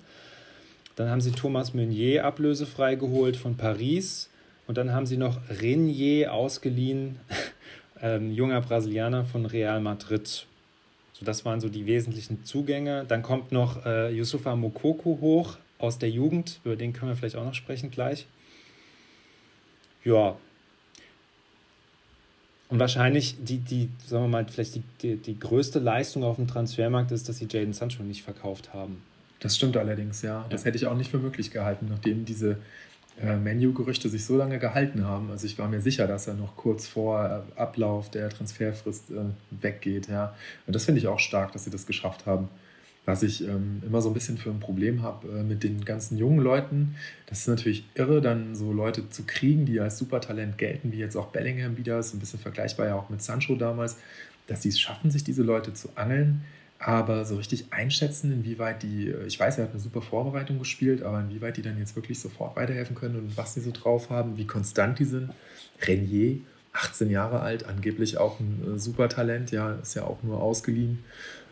Dann haben sie Thomas Meunier ablösefrei geholt von Paris. Und dann haben sie noch Renier ausgeliehen, [laughs] ähm, junger Brasilianer von Real Madrid. So, das waren so die wesentlichen Zugänge. Dann kommt noch äh, Yusufa Mokoko hoch aus der Jugend. Über den können wir vielleicht auch noch sprechen gleich. Ja. Und wahrscheinlich die, die sagen wir mal, vielleicht die, die, die größte Leistung auf dem Transfermarkt ist, dass sie Jaden Sancho nicht verkauft haben. Das stimmt allerdings, ja. Das hätte ich auch nicht für möglich gehalten, nachdem diese äh, Menu-Gerüchte sich so lange gehalten haben. Also ich war mir sicher, dass er noch kurz vor äh, Ablauf der Transferfrist äh, weggeht, ja. Und das finde ich auch stark, dass sie das geschafft haben. Was ich ähm, immer so ein bisschen für ein Problem habe äh, mit den ganzen jungen Leuten, das ist natürlich irre, dann so Leute zu kriegen, die als Supertalent gelten, wie jetzt auch Bellingham wieder, ist ein bisschen vergleichbar ja auch mit Sancho damals, dass sie es schaffen, sich diese Leute zu angeln Aber so richtig einschätzen, inwieweit die, äh, ich weiß, er hat eine super Vorbereitung gespielt, aber inwieweit die dann jetzt wirklich sofort weiterhelfen können und was sie so drauf haben, wie konstant die sind. Renier, 18 Jahre alt, angeblich auch ein äh, super Talent, ja, ist ja auch nur ausgeliehen.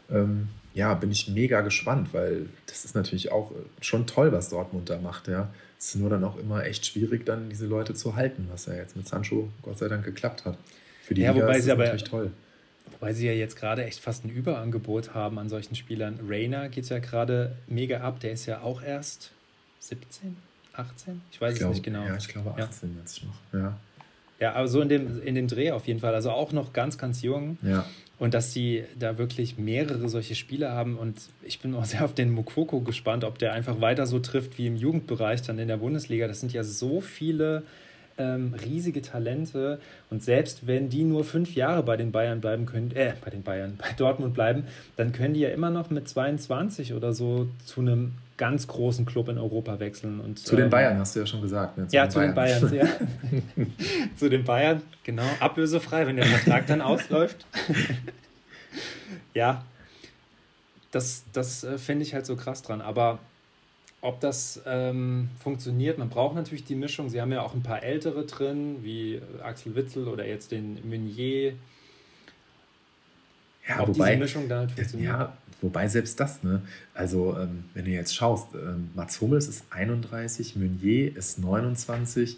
Ähm, ja, bin ich mega gespannt, weil das ist natürlich auch äh, schon toll, was Dortmund da macht, ja. Es ist nur dann auch immer echt schwierig, dann diese Leute zu halten, was ja jetzt mit Sancho Gott sei Dank geklappt hat. Für die ja, Liga wobei ist sie aber, natürlich toll. Wobei sie ja jetzt gerade echt fast ein Überangebot haben an solchen Spielern. Rainer geht ja gerade mega ab, der ist ja auch erst 17, 18? Ich weiß ich es glaube, nicht genau. Ja, ich glaube 18 ja. jetzt noch. Ja. Ja, aber so in dem, in dem Dreh auf jeden Fall. Also auch noch ganz, ganz jung. Ja. Und dass sie da wirklich mehrere solche Spiele haben. Und ich bin auch sehr auf den Mokoko gespannt, ob der einfach weiter so trifft wie im Jugendbereich dann in der Bundesliga. Das sind ja so viele ähm, riesige Talente. Und selbst wenn die nur fünf Jahre bei den Bayern bleiben können, äh, bei den Bayern, [laughs] bei Dortmund bleiben, dann können die ja immer noch mit 22 oder so zu einem ganz großen Club in Europa wechseln. Und, zu den ähm, Bayern hast du ja schon gesagt. Ne? Zu ja, den zu Bayern. den Bayern. Ja. [laughs] zu den Bayern, genau. Ablösefrei, wenn der Vertrag dann ausläuft. [laughs] ja, das, das äh, finde ich halt so krass dran. Aber ob das ähm, funktioniert, man braucht natürlich die Mischung. Sie haben ja auch ein paar ältere drin, wie Axel Witzel oder jetzt den Meunier. Ja, ob wobei, diese Mischung da halt funktioniert. Ja, wobei selbst das, ne? Also, ähm, wenn du jetzt schaust, ähm, Mats Hummels ist 31, Meunier ist 29,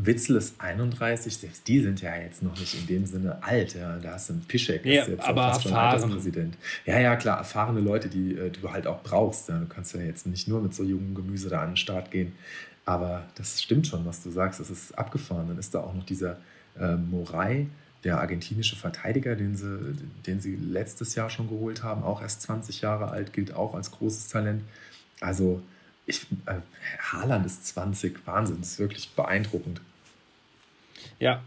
Witzel ist 31, selbst die sind ja jetzt noch nicht in dem Sinne alt. Ja. Da hast du einen Pischek, ja, ist jetzt aber fast erfahren. schon Präsident. Ja, ja, klar, erfahrene Leute, die äh, du halt auch brauchst. Ja. Du kannst ja jetzt nicht nur mit so jungem Gemüse da an den Start gehen. Aber das stimmt schon, was du sagst. Das ist abgefahren. Dann ist da auch noch dieser äh, Morai, der argentinische Verteidiger, den sie, den sie letztes Jahr schon geholt haben, auch erst 20 Jahre alt, gilt auch als großes Talent. Also, ich, äh, Haaland ist 20, Wahnsinn, das ist wirklich beeindruckend. Ja,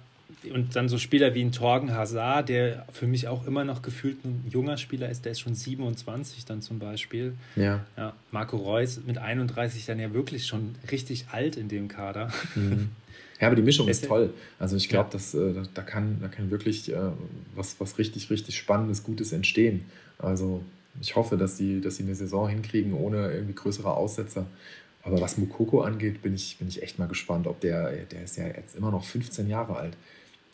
und dann so Spieler wie ein Torgen Hazard, der für mich auch immer noch gefühlt ein junger Spieler ist, der ist schon 27 dann zum Beispiel. Ja. ja Marco Reus mit 31 dann ja wirklich schon richtig alt in dem Kader. Mhm. Ja, aber die Mischung ist [laughs] toll. Also ich glaube, ja. äh, da, kann, da kann wirklich äh, was, was richtig, richtig Spannendes, Gutes entstehen. Also ich hoffe, dass sie, dass sie eine Saison hinkriegen ohne irgendwie größere Aussetzer. Aber was Mukoko angeht, bin ich, bin ich echt mal gespannt, ob der, der ist ja jetzt immer noch 15 Jahre alt,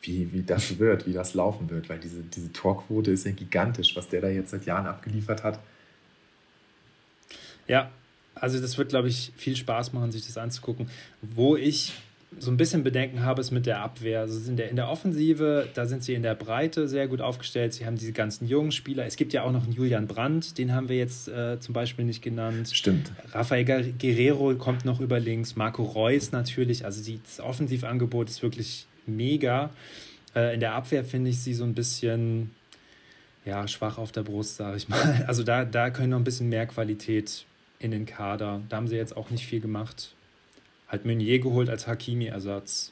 wie, wie das wird, wie das laufen wird, weil diese, diese Torquote ist ja gigantisch, was der da jetzt seit Jahren abgeliefert hat. Ja, also das wird, glaube ich, viel Spaß machen, sich das anzugucken. Wo ich so ein bisschen Bedenken habe, ist mit der Abwehr. Also in der, in der Offensive, da sind sie in der Breite sehr gut aufgestellt. Sie haben diese ganzen jungen Spieler. Es gibt ja auch noch einen Julian Brandt, den haben wir jetzt äh, zum Beispiel nicht genannt. Stimmt. Rafael Guerrero kommt noch über links. Marco Reus natürlich. Also das Offensivangebot ist wirklich mega. Äh, in der Abwehr finde ich sie so ein bisschen ja, schwach auf der Brust, sage ich mal. [laughs] Also da, da können noch ein bisschen mehr Qualität in den Kader. Da haben sie jetzt auch nicht viel gemacht halt Meunier geholt als Hakimi-Ersatz,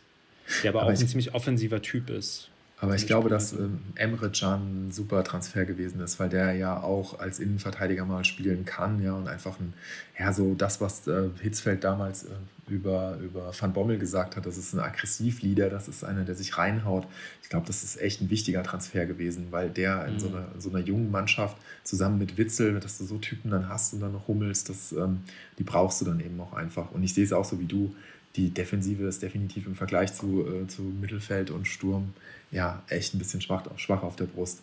der aber, aber auch ein ziemlich offensiver Typ ist. Aber ich glaube, dass ähm, Emre Can ein super Transfer gewesen ist, weil der ja auch als Innenverteidiger mal spielen kann, ja, und einfach ein, ja, so das, was äh, Hitzfeld damals äh, über, über Van Bommel gesagt hat, das ist ein Aggressivleader, das ist einer, der sich reinhaut. Ich glaube, das ist echt ein wichtiger Transfer gewesen, weil der in so, mhm. einer, so einer jungen Mannschaft zusammen mit Witzel, dass du so Typen dann hast und dann noch hummelst, das, ähm, die brauchst du dann eben auch einfach. Und ich sehe es auch so wie du, die Defensive ist definitiv im Vergleich zu, äh, zu Mittelfeld und Sturm ja echt ein bisschen schwach, schwach auf der Brust.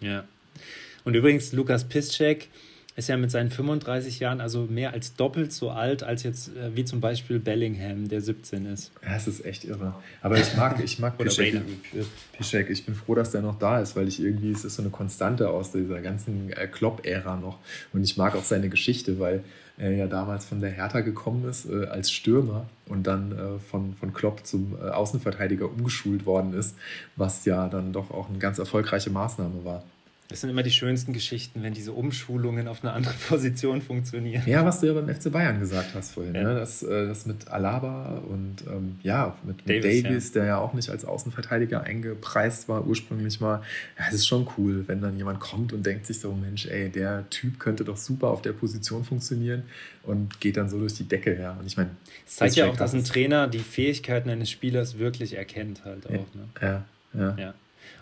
Ja. Und übrigens, Lukas Piszczek ist ja mit seinen 35 Jahren also mehr als doppelt so alt als jetzt äh, wie zum Beispiel Bellingham, der 17 ist. Ja, es ist echt irre. Aber ich mag, ich mag [laughs] Piszczek, Piszczek. Ich bin froh, dass der noch da ist, weil ich irgendwie, es ist so eine Konstante aus dieser ganzen äh, Klopp-Ära noch. Und ich mag auch seine Geschichte, weil er ja damals von der Hertha gekommen ist äh, als Stürmer und dann äh, von, von Klopp zum äh, Außenverteidiger umgeschult worden ist, was ja dann doch auch eine ganz erfolgreiche Maßnahme war. Das sind immer die schönsten Geschichten, wenn diese Umschulungen auf eine andere [laughs] Position funktionieren. Ja, was du ja beim FC Bayern gesagt hast vorhin, ja. ne? das, äh, das mit Alaba und ähm, ja, mit, mit Davis, Davis ja. der ja auch nicht als Außenverteidiger eingepreist war ursprünglich mal. Ja, es ist schon cool, wenn dann jemand kommt und denkt sich so, Mensch, ey, der Typ könnte doch super auf der Position funktionieren und geht dann so durch die Decke. Ja. Und ich meine, es zeigt ja auch, dass ein Trainer die Fähigkeiten eines Spielers wirklich erkennt halt auch. Ne? Ja, ja. ja.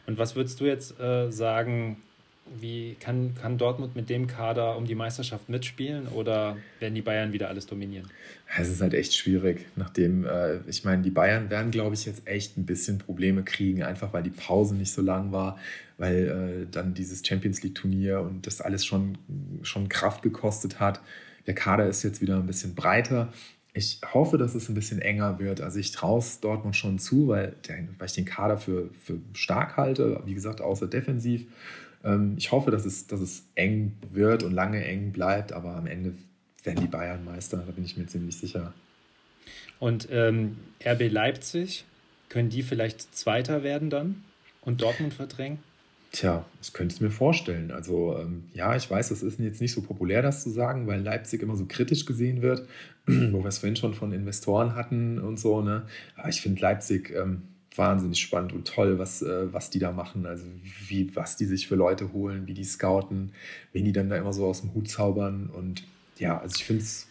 Und was würdest du jetzt äh, sagen, wie kann, kann Dortmund mit dem Kader um die Meisterschaft mitspielen oder werden die Bayern wieder alles dominieren? Es ist halt echt schwierig, nachdem, äh, ich meine, die Bayern werden, glaube ich, jetzt echt ein bisschen Probleme kriegen, einfach weil die Pause nicht so lang war, weil äh, dann dieses Champions League-Turnier und das alles schon, schon Kraft gekostet hat. Der Kader ist jetzt wieder ein bisschen breiter. Ich hoffe, dass es ein bisschen enger wird. Also ich traue es Dortmund schon zu, weil, weil ich den Kader für, für stark halte, wie gesagt, außer defensiv. Ähm, ich hoffe, dass es, dass es eng wird und lange eng bleibt, aber am Ende werden die Bayern Meister, da bin ich mir ziemlich sicher. Und ähm, RB Leipzig, können die vielleicht Zweiter werden dann und Dortmund verdrängen? Tja, das könnte ich mir vorstellen. Also ähm, ja, ich weiß, es ist jetzt nicht so populär, das zu sagen, weil Leipzig immer so kritisch gesehen wird, [clears throat] wo wir es vorhin schon von Investoren hatten und so. Ne? Aber ich finde Leipzig ähm, wahnsinnig spannend und toll, was, äh, was die da machen. Also wie, was die sich für Leute holen, wie die scouten, wen die dann da immer so aus dem Hut zaubern. Und ja, also ich finde es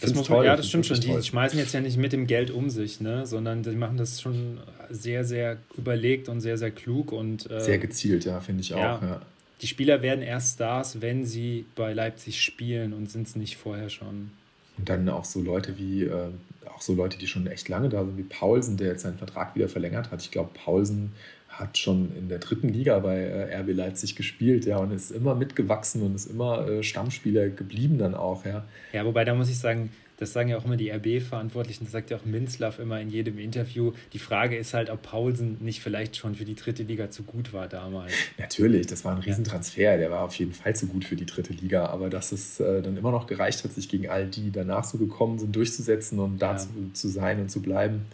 das muss man, toll, ja, das stimmt schon. Die schmeißen jetzt ja nicht mit dem Geld um sich, ne? sondern die machen das schon sehr, sehr überlegt und sehr, sehr klug. und äh, Sehr gezielt, ja, finde ich ja, auch. Ja. Die Spieler werden erst Stars, wenn sie bei Leipzig spielen und sind es nicht vorher schon. Und dann auch so Leute wie, äh, auch so Leute, die schon echt lange da sind, wie Paulsen, der jetzt seinen Vertrag wieder verlängert hat. Ich glaube, Paulsen hat schon in der dritten Liga bei äh, RB Leipzig gespielt, ja, und ist immer mitgewachsen und ist immer äh, Stammspieler geblieben dann auch, ja. Ja, wobei da muss ich sagen, das sagen ja auch immer die RB-Verantwortlichen, das sagt ja auch Minzlaff immer in jedem Interview. Die Frage ist halt, ob Paulsen nicht vielleicht schon für die dritte Liga zu gut war damals. Natürlich, das war ein Riesentransfer, der war auf jeden Fall zu gut für die dritte Liga, aber dass es äh, dann immer noch gereicht hat, sich gegen all die danach so gekommen sind, durchzusetzen und da ja. zu, zu sein und zu bleiben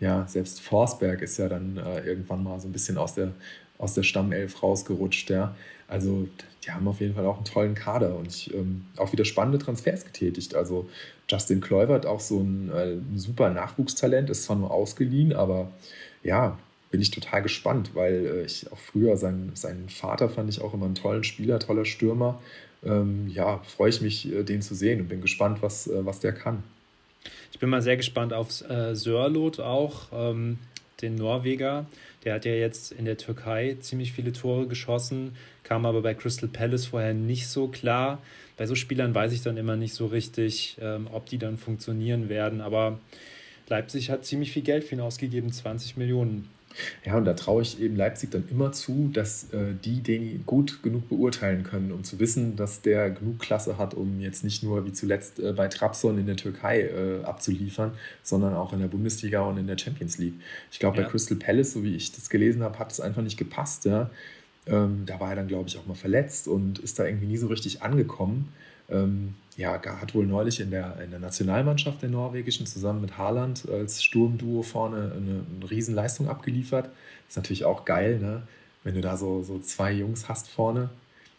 ja, selbst Forsberg ist ja dann äh, irgendwann mal so ein bisschen aus der, aus der Stammelf rausgerutscht, ja. Also die haben auf jeden Fall auch einen tollen Kader und ich, ähm, auch wieder spannende Transfers getätigt. Also Justin Kluivert auch so ein, äh, ein, super Nachwuchstalent, ist zwar nur ausgeliehen, aber ja, bin ich total gespannt, weil äh, ich auch früher seinen, seinen Vater fand ich auch immer einen tollen Spieler, toller Stürmer. Ähm, ja, freue ich mich, äh, den zu sehen und bin gespannt, was, äh, was der kann. Ich bin mal sehr gespannt auf äh, Sörlot auch, ähm, den Norweger. Der hat ja jetzt in der Türkei ziemlich viele Tore geschossen, kam aber bei Crystal Palace vorher nicht so klar. Bei so Spielern weiß ich dann immer nicht so richtig, ähm, ob die dann funktionieren werden. Aber Leipzig hat ziemlich viel Geld für ihn ausgegeben, 20 Millionen. Ja, und da traue ich eben Leipzig dann immer zu, dass äh, die den gut genug beurteilen können, um zu wissen, dass der genug Klasse hat, um jetzt nicht nur wie zuletzt äh, bei Trabzon in der Türkei äh, abzuliefern, sondern auch in der Bundesliga und in der Champions League. Ich glaube, ja. bei Crystal Palace, so wie ich das gelesen habe, hat es einfach nicht gepasst. Ja? Ähm, da war er dann, glaube ich, auch mal verletzt und ist da irgendwie nie so richtig angekommen. Ähm, ja, hat wohl neulich in der, in der Nationalmannschaft der norwegischen zusammen mit Haaland als Sturmduo vorne eine, eine Riesenleistung abgeliefert. Ist natürlich auch geil, ne? wenn du da so, so zwei Jungs hast vorne.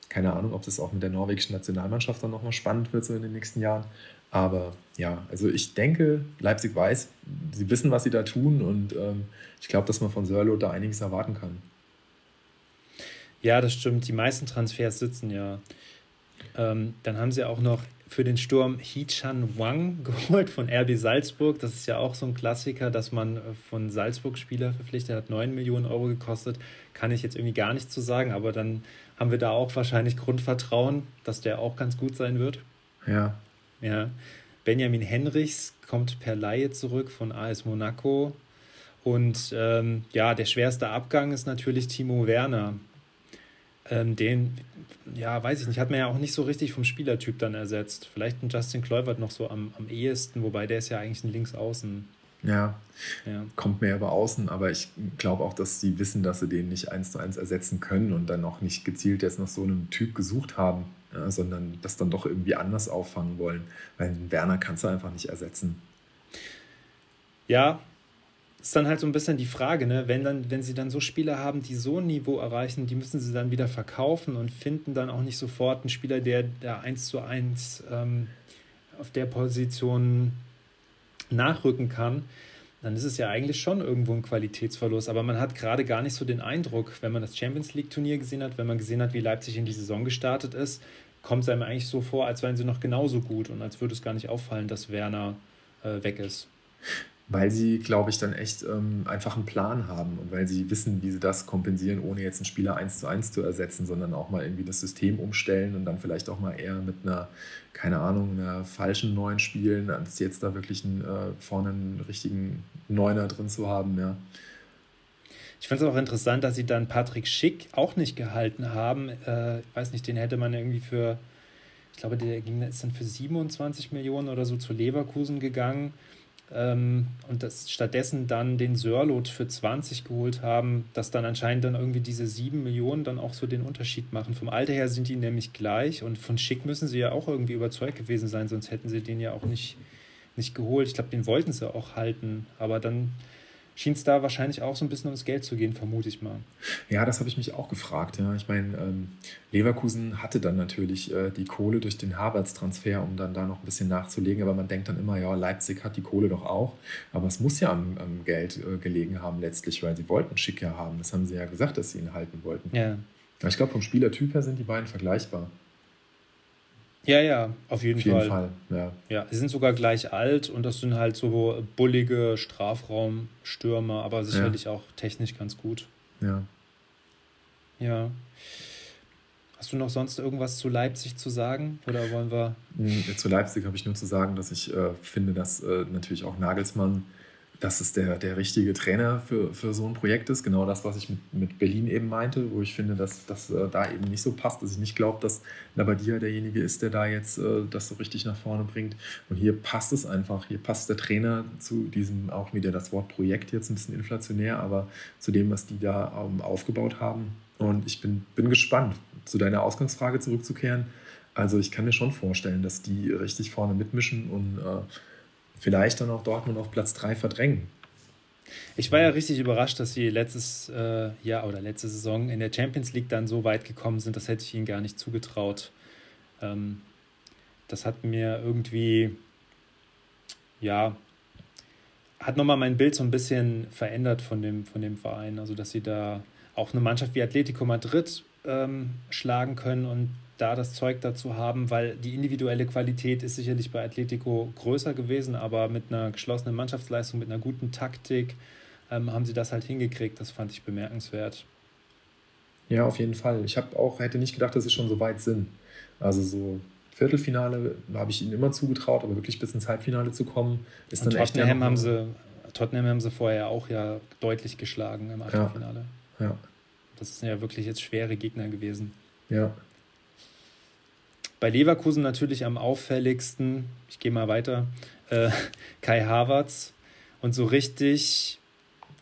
Keine Ahnung, ob das auch mit der norwegischen Nationalmannschaft dann nochmal spannend wird so in den nächsten Jahren. Aber ja, also ich denke, Leipzig weiß, sie wissen, was sie da tun und ähm, ich glaube, dass man von Sörlo da einiges erwarten kann. Ja, das stimmt. Die meisten Transfers sitzen ja. Ähm, dann haben sie auch noch für den Sturm Hee-Chan Wang [laughs] geholt von RB Salzburg. Das ist ja auch so ein Klassiker, dass man äh, von Salzburg Spieler verpflichtet hat. 9 Millionen Euro gekostet. Kann ich jetzt irgendwie gar nichts zu sagen, aber dann haben wir da auch wahrscheinlich Grundvertrauen, dass der auch ganz gut sein wird. Ja. Ja. Benjamin Henrichs kommt per Laie zurück von AS Monaco. Und ähm, ja, der schwerste Abgang ist natürlich Timo Werner. Ähm, den, ja, weiß ich nicht, hat man ja auch nicht so richtig vom Spielertyp dann ersetzt. Vielleicht ein Justin Kluivert noch so am, am ehesten, wobei der ist ja eigentlich ein Linksaußen. Ja, ja. kommt mehr über außen, aber ich glaube auch, dass sie wissen, dass sie den nicht eins zu eins ersetzen können und dann auch nicht gezielt jetzt nach so einem Typ gesucht haben, ja, sondern das dann doch irgendwie anders auffangen wollen. Weil Werner kannst du einfach nicht ersetzen. Ja, ist dann halt so ein bisschen die Frage, ne? wenn, dann, wenn sie dann so Spieler haben, die so ein Niveau erreichen, die müssen sie dann wieder verkaufen und finden dann auch nicht sofort einen Spieler, der da eins zu eins ähm, auf der Position nachrücken kann, dann ist es ja eigentlich schon irgendwo ein Qualitätsverlust. Aber man hat gerade gar nicht so den Eindruck, wenn man das Champions League-Turnier gesehen hat, wenn man gesehen hat, wie Leipzig in die Saison gestartet ist, kommt es einem eigentlich so vor, als wären sie noch genauso gut und als würde es gar nicht auffallen, dass Werner äh, weg ist. Weil sie, glaube ich, dann echt ähm, einfach einen Plan haben und weil sie wissen, wie sie das kompensieren, ohne jetzt einen Spieler eins zu eins zu ersetzen, sondern auch mal irgendwie das System umstellen und dann vielleicht auch mal eher mit einer, keine Ahnung, einer falschen Neuen spielen, als jetzt da wirklich einen, äh, vorne einen richtigen Neuner drin zu haben, ja. Ich finde es auch interessant, dass sie dann Patrick Schick auch nicht gehalten haben. Äh, ich weiß nicht, den hätte man irgendwie für, ich glaube, der ging ist dann für 27 Millionen oder so zu Leverkusen gegangen. Ähm, und das stattdessen dann den Sörlot für 20 geholt haben, dass dann anscheinend dann irgendwie diese 7 Millionen dann auch so den Unterschied machen. Vom Alter her sind die nämlich gleich und von Schick müssen sie ja auch irgendwie überzeugt gewesen sein, sonst hätten sie den ja auch nicht, nicht geholt. Ich glaube, den wollten sie auch halten, aber dann schien es da wahrscheinlich auch so ein bisschen ums Geld zu gehen, vermute ich mal. Ja, das habe ich mich auch gefragt. Ja. Ich meine, ähm, Leverkusen hatte dann natürlich äh, die Kohle durch den Havertz-Transfer, um dann da noch ein bisschen nachzulegen. Aber man denkt dann immer, ja, Leipzig hat die Kohle doch auch. Aber es muss ja am, am Geld äh, gelegen haben letztlich, weil sie wollten Schick ja haben. Das haben sie ja gesagt, dass sie ihn halten wollten. Ja. Ich glaube, vom Spielertyp her sind die beiden vergleichbar. Ja, ja, auf jeden, auf jeden Fall. Fall. ja. ja, sie sind sogar gleich alt und das sind halt so bullige Strafraumstürmer, aber sicherlich ja. auch technisch ganz gut. Ja. Ja. Hast du noch sonst irgendwas zu Leipzig zu sagen oder wollen wir? Hm, zu Leipzig habe ich nur zu sagen, dass ich äh, finde, dass äh, natürlich auch Nagelsmann dass es der, der richtige Trainer für, für so ein Projekt ist. Genau das, was ich mit, mit Berlin eben meinte, wo ich finde, dass das äh, da eben nicht so passt, dass ich nicht glaube, dass Labadia derjenige ist, der da jetzt äh, das so richtig nach vorne bringt. Und hier passt es einfach. Hier passt der Trainer zu diesem, auch wieder das Wort Projekt jetzt ein bisschen inflationär, aber zu dem, was die da ähm, aufgebaut haben. Und ich bin, bin gespannt, zu deiner Ausgangsfrage zurückzukehren. Also ich kann mir schon vorstellen, dass die richtig vorne mitmischen und äh, vielleicht dann auch Dortmund auf Platz 3 verdrängen. Ich war ja richtig überrascht, dass sie letztes äh, Jahr oder letzte Saison in der Champions League dann so weit gekommen sind. Das hätte ich ihnen gar nicht zugetraut. Ähm, das hat mir irgendwie, ja, hat nochmal mein Bild so ein bisschen verändert von dem, von dem Verein. Also, dass sie da auch eine Mannschaft wie Atletico Madrid ähm, schlagen können und da das Zeug dazu haben, weil die individuelle Qualität ist sicherlich bei Atletico größer gewesen, aber mit einer geschlossenen Mannschaftsleistung, mit einer guten Taktik ähm, haben sie das halt hingekriegt. Das fand ich bemerkenswert. Ja, auf jeden Fall. Ich habe auch hätte nicht gedacht, dass sie schon so weit sind. Also so Viertelfinale habe ich ihnen immer zugetraut, aber wirklich bis ins Halbfinale zu kommen, ist Und dann echt. Tottenham haben sie, Tottenham haben sie vorher auch ja deutlich geschlagen im Achtelfinale. Ja. ja. Das sind ja wirklich jetzt schwere Gegner gewesen. Ja. Bei Leverkusen natürlich am auffälligsten, ich gehe mal weiter, äh, [laughs] Kai Havertz. Und so richtig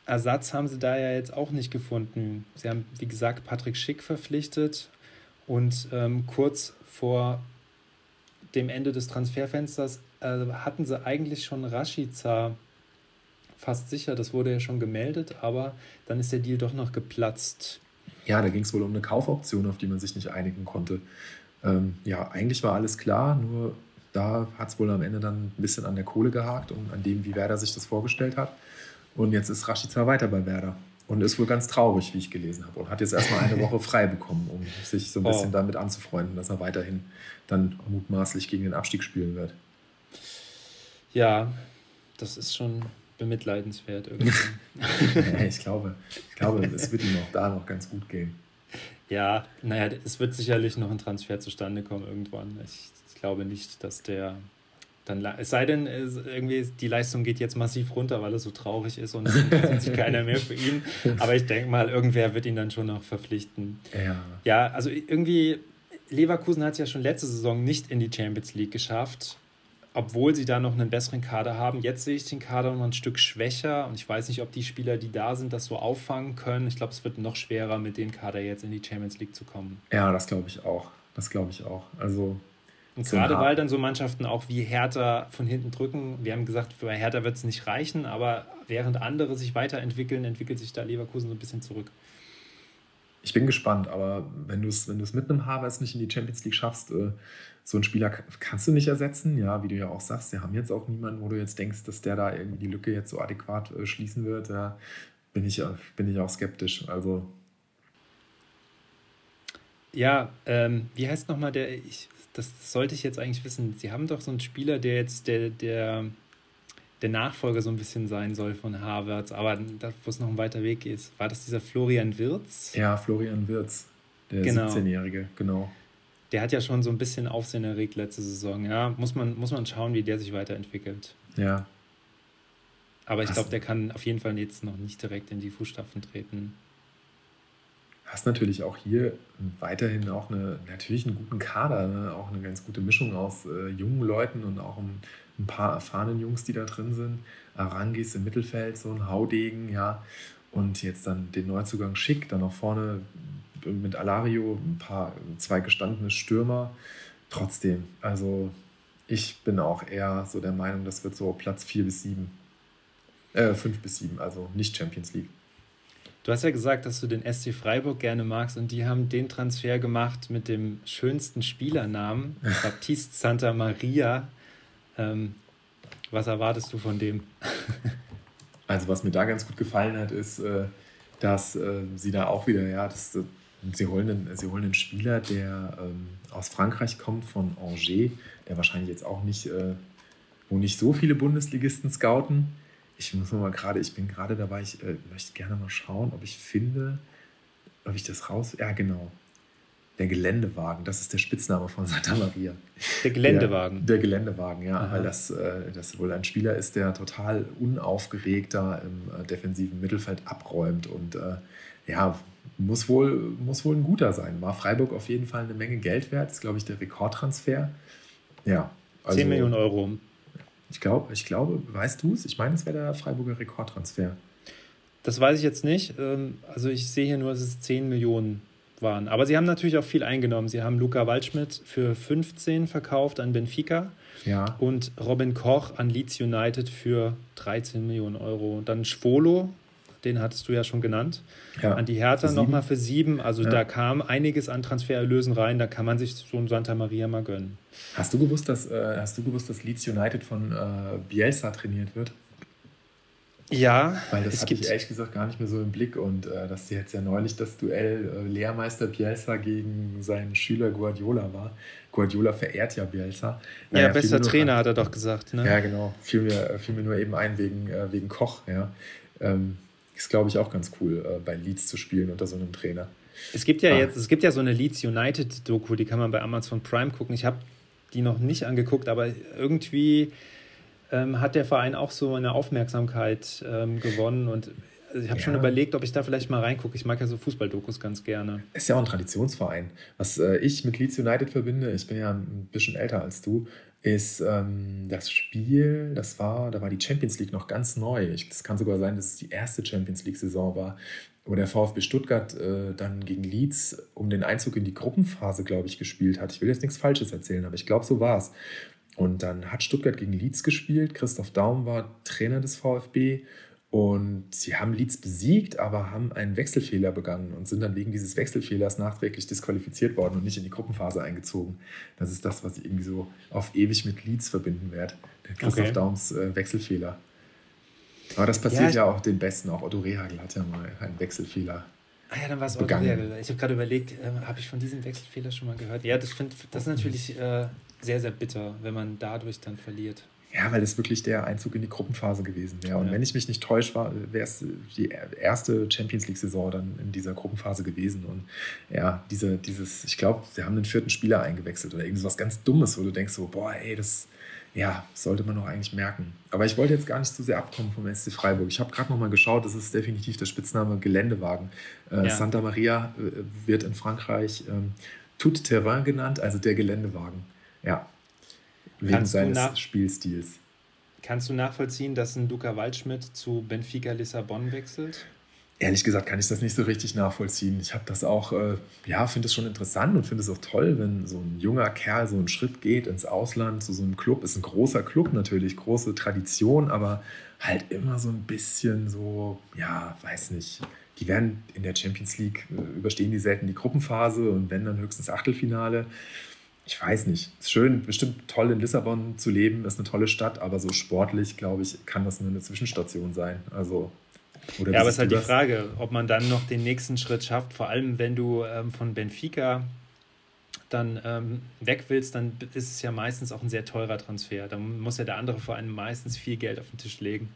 Ersatz haben sie da ja jetzt auch nicht gefunden. Sie haben, wie gesagt, Patrick Schick verpflichtet und ähm, kurz vor dem Ende des Transferfensters äh, hatten sie eigentlich schon Rashica fast sicher. Das wurde ja schon gemeldet, aber dann ist der Deal doch noch geplatzt. Ja, da ging es wohl um eine Kaufoption, auf die man sich nicht einigen konnte. Ähm, ja, eigentlich war alles klar, nur da hat es wohl am Ende dann ein bisschen an der Kohle gehakt und an dem, wie Werder sich das vorgestellt hat. Und jetzt ist Rashica weiter bei Werder. Und ist wohl ganz traurig, wie ich gelesen habe. Und hat jetzt erstmal eine [laughs] Woche frei bekommen, um sich so ein bisschen oh. damit anzufreunden, dass er weiterhin dann mutmaßlich gegen den Abstieg spielen wird. Ja, das ist schon bemitleidenswert irgendwie. [laughs] ich glaube, ich glaube, es wird ihm auch da noch ganz gut gehen. Ja, naja, es wird sicherlich noch ein Transfer zustande kommen irgendwann. Ich, ich glaube nicht, dass der dann, es sei denn, es, irgendwie die Leistung geht jetzt massiv runter, weil es so traurig ist und [laughs] es interessiert sich keiner mehr für ihn. Aber ich denke mal, irgendwer wird ihn dann schon noch verpflichten. Ja. Ja, also irgendwie, Leverkusen hat es ja schon letzte Saison nicht in die Champions League geschafft obwohl sie da noch einen besseren Kader haben. Jetzt sehe ich den Kader noch ein Stück schwächer und ich weiß nicht, ob die Spieler, die da sind, das so auffangen können. Ich glaube, es wird noch schwerer, mit dem Kader jetzt in die Champions League zu kommen. Ja, das glaube ich auch. Das glaube ich auch. Also und gerade weil dann so Mannschaften auch wie Hertha von hinten drücken. Wir haben gesagt, für Hertha wird es nicht reichen, aber während andere sich weiterentwickeln, entwickelt sich da Leverkusen so ein bisschen zurück. Ich bin gespannt, aber wenn du es wenn mit einem Havertz nicht in die Champions League schaffst, äh, so einen Spieler kannst du nicht ersetzen. Ja, wie du ja auch sagst, sie haben jetzt auch niemanden, wo du jetzt denkst, dass der da irgendwie die Lücke jetzt so adäquat äh, schließen wird. Da bin ich, bin ich auch skeptisch. Also. Ja, ähm, wie heißt nochmal der, ich, das sollte ich jetzt eigentlich wissen. Sie haben doch so einen Spieler, der jetzt, der, der, der Nachfolger so ein bisschen sein soll von Havertz, aber wo es noch ein weiter Weg ist. War das dieser Florian Wirz? Ja, Florian Wirz, der genau. 17-Jährige, genau. Der hat ja schon so ein bisschen Aufsehen erregt letzte Saison. Ja, muss man, muss man schauen, wie der sich weiterentwickelt. Ja. Aber ich glaube, der kann auf jeden Fall jetzt noch nicht direkt in die Fußstapfen treten hast natürlich auch hier weiterhin auch eine, natürlich einen guten Kader, ne? auch eine ganz gute Mischung aus äh, jungen Leuten und auch ein, ein, paar erfahrenen Jungs, die da drin sind. Arangis im Mittelfeld, so ein Haudegen, ja. Und jetzt dann den Neuzugang Schick, dann auch vorne mit Alario ein paar, zwei gestandene Stürmer. Trotzdem, also ich bin auch eher so der Meinung, das wird so Platz 4 bis 7. Äh, 5 bis 7, also nicht Champions League. Du hast ja gesagt, dass du den SC Freiburg gerne magst und die haben den Transfer gemacht mit dem schönsten Spielernamen, Baptiste Santa Maria. Ähm, was erwartest du von dem? [laughs] also was mir da ganz gut gefallen hat, ist, äh, dass äh, sie da auch wieder, ja, das, äh, sie, holen einen, sie holen einen Spieler, der ähm, aus Frankreich kommt, von Angers, der wahrscheinlich jetzt auch nicht, wo nicht so viele Bundesligisten scouten ich muss mal gerade, ich bin gerade dabei, ich äh, möchte gerne mal schauen, ob ich finde, ob ich das raus. Ja, genau. Der Geländewagen, das ist der Spitzname von Santa Maria. Der Geländewagen. Der, der Geländewagen, ja, Aha. weil das, äh, das wohl ein Spieler ist, der total unaufgeregt da im äh, defensiven Mittelfeld abräumt und äh, ja, muss wohl, muss wohl ein guter sein. War Freiburg auf jeden Fall eine Menge Geld wert, ist glaube ich der Rekordtransfer. Ja. Also, 10 Millionen Euro. Ich glaube, ich glaube, weißt du es? Ich meine, es wäre der Freiburger Rekordtransfer. Das weiß ich jetzt nicht. Ähm, also ich sehe hier nur, dass es 10 Millionen waren. Aber sie haben natürlich auch viel eingenommen. Sie haben Luca Waldschmidt für 15 verkauft an Benfica. Ja. Und Robin Koch an Leeds United für 13 Millionen Euro. Dann Schwolo den hattest du ja schon genannt. Ja. An die Hertha nochmal für sieben. Also ja. da kam einiges an Transfererlösen rein, da kann man sich so ein Santa Maria mal gönnen. Hast du gewusst, dass, äh, hast du gewusst, dass Leeds United von äh, Bielsa trainiert wird? Ja. Weil das hatte ich ehrlich gesagt gar nicht mehr so im Blick und äh, dass jetzt ja neulich das Duell äh, Lehrmeister Bielsa gegen seinen Schüler Guardiola war. Guardiola verehrt ja Bielsa. Naja, ja, bester Trainer an, hat er doch gesagt. Ne? Ja, genau. Fiel mir, fiel mir nur eben ein wegen, äh, wegen Koch. Ja. Ähm, ist, glaube ich, auch ganz cool, äh, bei Leeds zu spielen unter so einem Trainer. Es gibt ja ah. jetzt, es gibt ja so eine Leeds United-Doku, die kann man bei Amazon Prime gucken. Ich habe die noch nicht angeguckt, aber irgendwie ähm, hat der Verein auch so eine Aufmerksamkeit ähm, gewonnen und ich habe ja. schon überlegt, ob ich da vielleicht mal reingucke. Ich mag ja so Fußballdokus ganz gerne. Ist ja auch ein Traditionsverein. Was äh, ich mit Leeds United verbinde, ich bin ja ein bisschen älter als du, ist ähm, das Spiel, das war, da war die Champions League noch ganz neu. Es kann sogar sein, dass es die erste Champions League-Saison war, wo der VfB Stuttgart äh, dann gegen Leeds um den Einzug in die Gruppenphase, glaube ich, gespielt hat. Ich will jetzt nichts Falsches erzählen, aber ich glaube, so war es. Und dann hat Stuttgart gegen Leeds gespielt. Christoph Daum war Trainer des VfB und sie haben Leeds besiegt, aber haben einen Wechselfehler begangen und sind dann wegen dieses Wechselfehlers nachträglich disqualifiziert worden und nicht in die Gruppenphase eingezogen. Das ist das, was ich irgendwie so auf ewig mit Leeds verbinden werde. Der Christoph okay. Daums äh, Wechselfehler. Aber das passiert ja, ja, auch den Besten. Auch Otto Rehagel hat ja mal einen Wechselfehler. Ah ja, dann war es Otto Rehagel. Ich habe gerade überlegt, äh, habe ich von diesem Wechselfehler schon mal gehört? Ja, das, find, das ist natürlich äh, sehr, sehr bitter, wenn man dadurch dann verliert. Ja, weil das wirklich der Einzug in die Gruppenphase gewesen wäre. Und ja. wenn ich mich nicht täusche, wäre es die erste Champions League-Saison dann in dieser Gruppenphase gewesen. Und ja, diese, dieses, ich glaube, sie haben den vierten Spieler eingewechselt oder irgendwas ganz Dummes, wo du denkst so, boah, ey, das ja, sollte man doch eigentlich merken. Aber ich wollte jetzt gar nicht zu sehr abkommen vom SC Freiburg. Ich habe gerade noch mal geschaut, das ist definitiv der Spitzname Geländewagen. Äh, ja. Santa Maria äh, wird in Frankreich ähm, Tout Terrain genannt, also der Geländewagen. Ja, wegen kannst seines Spielstils. Kannst du nachvollziehen, dass ein Luca Waldschmidt zu Benfica Lissabon wechselt? Ehrlich gesagt kann ich das nicht so richtig nachvollziehen. Ich habe das auch, äh, ja, finde es schon interessant und finde es auch toll, wenn so ein junger Kerl so einen Schritt geht ins Ausland zu so einem Club. Ist ein großer Club natürlich, große Tradition, aber halt immer so ein bisschen so, ja, weiß nicht. Die werden in der Champions League äh, überstehen die selten die Gruppenphase und wenn dann höchstens Achtelfinale ich weiß nicht. Es ist schön, bestimmt toll in Lissabon zu leben, ist eine tolle Stadt, aber so sportlich, glaube ich, kann das nur eine Zwischenstation sein. Also, ja, aber es ist halt die Frage, ob man dann noch den nächsten Schritt schafft, vor allem wenn du ähm, von Benfica dann ähm, weg willst, dann ist es ja meistens auch ein sehr teurer Transfer. Da muss ja der andere Verein meistens viel Geld auf den Tisch legen.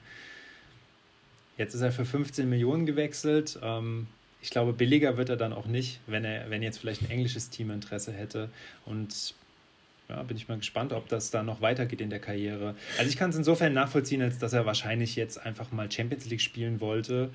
Jetzt ist er für 15 Millionen gewechselt. Ähm, ich glaube, billiger wird er dann auch nicht, wenn er, wenn jetzt vielleicht ein englisches Team Interesse hätte. Und ja, bin ich mal gespannt, ob das da noch weitergeht in der Karriere. Also ich kann es insofern nachvollziehen, als dass er wahrscheinlich jetzt einfach mal Champions League spielen wollte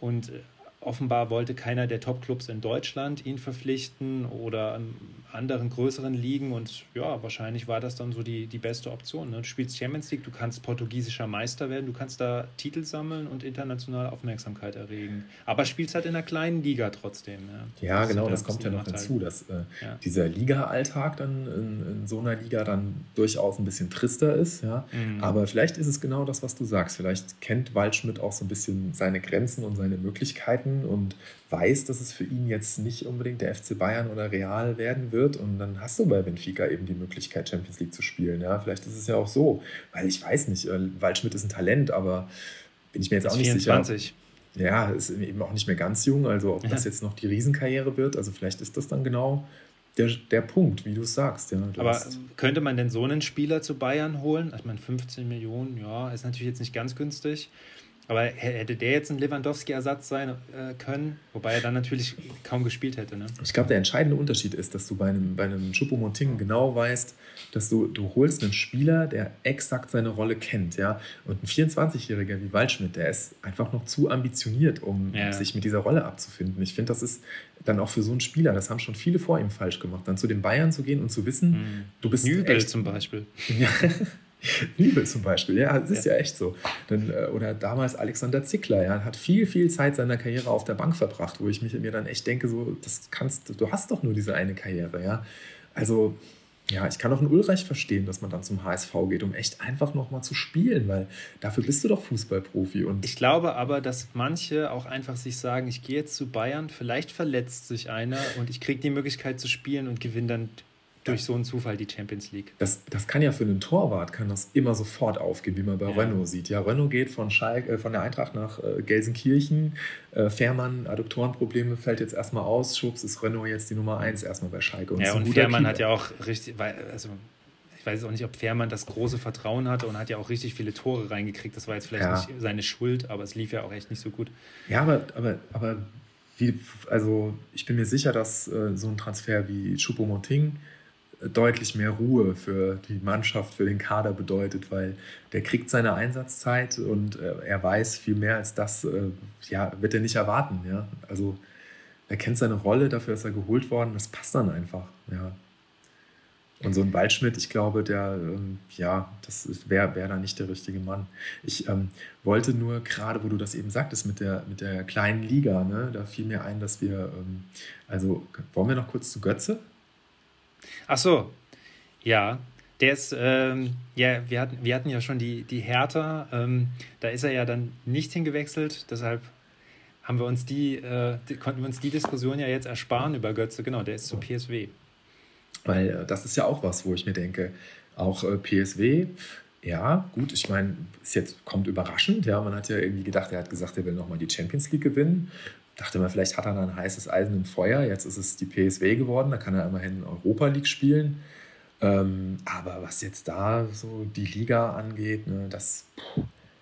und äh, offenbar wollte keiner der Top-Clubs in Deutschland ihn verpflichten oder in anderen größeren Ligen und ja, wahrscheinlich war das dann so die, die beste Option. Ne? Du spielst Champions League, du kannst portugiesischer Meister werden, du kannst da Titel sammeln und internationale Aufmerksamkeit erregen. Aber spielst halt in einer kleinen Liga trotzdem. Ja, ja das genau, das kommt ja noch hinzu, dass äh, ja. dieser Liga-Alltag dann in, in, so einer Liga dann durchaus ein bisschen trister ist. Ja? Mhm. Aber vielleicht ist es genau das, was du sagst. Vielleicht kennt Waldschmidt auch so ein bisschen seine Grenzen und seine Möglichkeiten und weiß, dass es für ihn jetzt nicht unbedingt der FC Bayern oder Real werden wird. Und dann hast du bei Benfica eben die Möglichkeit, Champions League zu spielen. Ja, vielleicht ist es ja auch so, weil ich weiß nicht, äh, Waldschmidt ist ein Talent, aber bin ich mir jetzt auch nicht 24. sicher. Ja, ist eben auch nicht mehr ganz jung, also ob ja. das jetzt noch die Riesenkarriere wird, also vielleicht ist das dann genau der, der Punkt, wie du es sagst. Ja, Aber könnte man denn so einen Spieler zu Bayern holen? Ich meine, 15 Millionen, ja, ist natürlich jetzt nicht ganz günstig. Aber hätte der jetzt ein Lewandowski-Ersatz sein äh, können, wobei er dann natürlich kaum gespielt hätte. Ne? Ich glaube, der entscheidende Unterschied ist, dass du bei einem, bei einem Choupo-Moting genau weißt, dass du, du holst einen Spieler, der exakt seine Rolle kennt. Ja? Und ein 24-Jähriger wie Waldschmidt, der ist einfach noch zu ambitioniert, um ja. sich mit dieser Rolle abzufinden. Ich finde, das ist dann auch für so einen Spieler, das haben schon viele vor ihm falsch gemacht, dann zu den Bayern zu gehen und zu wissen, mhm. du bist Nübel echt, zum Beispiel. Ja, [laughs] [laughs] Liebe zum Beispiel, ja, es ist ja, ja echt so. Dann, äh, oder damals Alexander Zickler, ja, hat viel, viel Zeit seiner Karriere auf der Bank verbracht, wo ich mich, mir dann echt denke, so, das kannst du, hast doch nur diese eine Karriere, ja. Also, ja, ich kann auch einen Ulreich verstehen, dass man dann zum HSV geht, um echt einfach nochmal zu spielen, weil dafür bist du doch Fußballprofi. Und ich glaube aber, dass manche auch einfach sich sagen, ich gehe jetzt zu Bayern, vielleicht verletzt sich einer und ich kriege die Möglichkeit zu spielen und gewinne dann durch so einen Zufall die Champions League. Das, das kann ja für einen Torwart kann das immer sofort aufgehen, wie man bei ja. Renault sieht. Ja, Renault geht von, Schalke, äh, von der Eintracht nach äh, Gelsenkirchen. Äh, Fährmann, Adduktorenprobleme, fällt jetzt erstmal aus. Schubs ist Renault jetzt die Nummer 1 erstmal bei Schalke. Und ja, und Fährmann Keeper. hat ja auch richtig, weil, also ich weiß auch nicht, ob Fährmann das große Vertrauen hatte und hat ja auch richtig viele Tore reingekriegt. Das war jetzt vielleicht ja. nicht seine Schuld, aber es lief ja auch echt nicht so gut. Ja, aber, aber, aber wie, also ich bin mir sicher, dass äh, so ein Transfer wie Choupo-Moting deutlich mehr Ruhe für die Mannschaft, für den Kader bedeutet, weil der kriegt seine Einsatzzeit und äh, er weiß viel mehr als das, äh, ja, wird er nicht erwarten. Ja? Also er kennt seine Rolle, dafür ist er geholt worden, das passt dann einfach. Ja. Und so ein Waldschmidt, ich glaube, der, ähm, ja, das wäre wär da nicht der richtige Mann. Ich ähm, wollte nur, gerade wo du das eben sagtest mit der, mit der kleinen Liga, ne, da fiel mir ein, dass wir, ähm, also wollen wir noch kurz zu Götze? Ach so, ja. Der ist, ähm, ja, wir hatten, wir hatten ja schon die, die Hertha, ähm, da ist er ja dann nicht hingewechselt, deshalb haben wir uns die, äh, die, konnten wir uns die Diskussion ja jetzt ersparen über Götze, genau, der ist zu PSW. Weil äh, das ist ja auch was, wo ich mir denke, auch äh, PSW, ja, gut, ich meine, es jetzt kommt überraschend, ja, man hat ja irgendwie gedacht, er hat gesagt, er will nochmal die Champions League gewinnen dachte mal, vielleicht hat er ein heißes Eisen im Feuer. Jetzt ist es die PSW geworden, da kann er immerhin Europa League spielen. Ähm, aber was jetzt da so die Liga angeht, ne, das,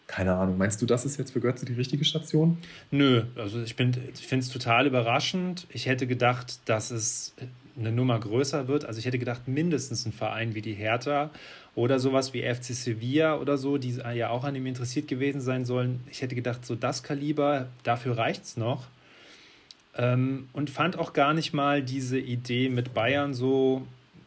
keine Ahnung. Meinst du, das ist jetzt für Götze die richtige Station? Nö, also ich, ich finde es total überraschend. Ich hätte gedacht, dass es eine Nummer größer wird. Also ich hätte gedacht, mindestens ein Verein wie die Hertha oder sowas wie FC Sevilla oder so, die ja auch an ihm interessiert gewesen sein sollen. Ich hätte gedacht, so das Kaliber, dafür reicht es noch. Ähm, und fand auch gar nicht mal diese Idee mit Bayern so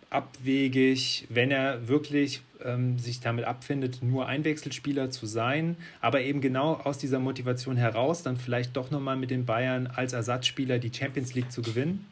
abwegig, wenn er wirklich ähm, sich damit abfindet, nur Einwechselspieler zu sein, aber eben genau aus dieser Motivation heraus dann vielleicht doch nochmal mit den Bayern als Ersatzspieler die Champions League zu gewinnen.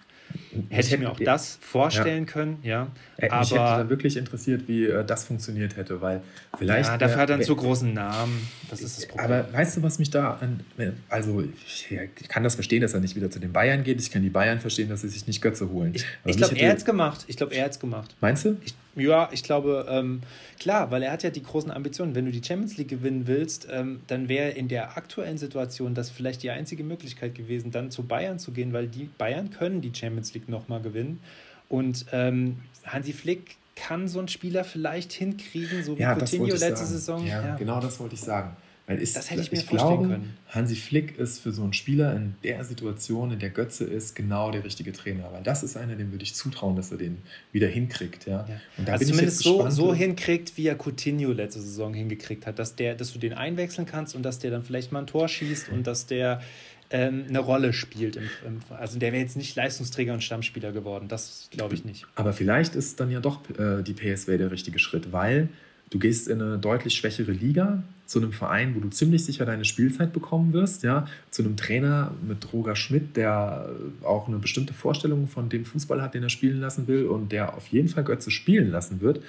Hätte ich mir auch das vorstellen ja. können, ja. Äh, aber mich hätte dann wirklich interessiert, wie äh, das funktioniert hätte, weil vielleicht. Ja, dafür hat er einen zu großen Namen. Das ist das Problem. Aber weißt du, was mich da an. Also, ich, ich kann das verstehen, dass er nicht wieder zu den Bayern geht. Ich kann die Bayern verstehen, dass sie sich nicht Götze holen. Ich, ich glaube, er hat es gemacht. Ich glaube, er hat es gemacht. Meinst du? Ich, ja, ich glaube, ähm, klar, weil er hat ja die großen Ambitionen. Wenn du die Champions League gewinnen willst, ähm, dann wäre in der aktuellen Situation das vielleicht die einzige Möglichkeit gewesen, dann zu Bayern zu gehen, weil die Bayern können die Champions League nochmal gewinnen. Und ähm, Hansi Flick kann so ein Spieler vielleicht hinkriegen, so wie ja, Coutinho letzte sagen. Saison. Ja, ja, genau das wollte ich sagen. Weil ist, das hätte ich mir ich vorstellen glaube, können. Hansi Flick ist für so einen Spieler in der Situation, in der Götze ist, genau der richtige Trainer. Weil das ist einer, dem würde ich zutrauen, dass er den wieder hinkriegt. Ja? ja. Und da also bin zumindest ich so, so hinkriegt, wie er Coutinho letzte Saison hingekriegt hat, dass, der, dass du den einwechseln kannst und dass der dann vielleicht mal ein Tor schießt und dass der ähm, eine Rolle spielt. Im, im, also der wäre jetzt nicht Leistungsträger und Stammspieler geworden. Das glaube ich nicht. Aber vielleicht ist dann ja doch äh, die PSW der richtige Schritt, weil du gehst in eine deutlich schwächere Liga zu einem Verein, wo du ziemlich sicher deine Spielzeit bekommen wirst, ja, zu einem Trainer mit Roger Schmidt, der auch eine bestimmte Vorstellung von dem Fußball hat, den er spielen lassen will und der auf jeden Fall Götze spielen lassen wird.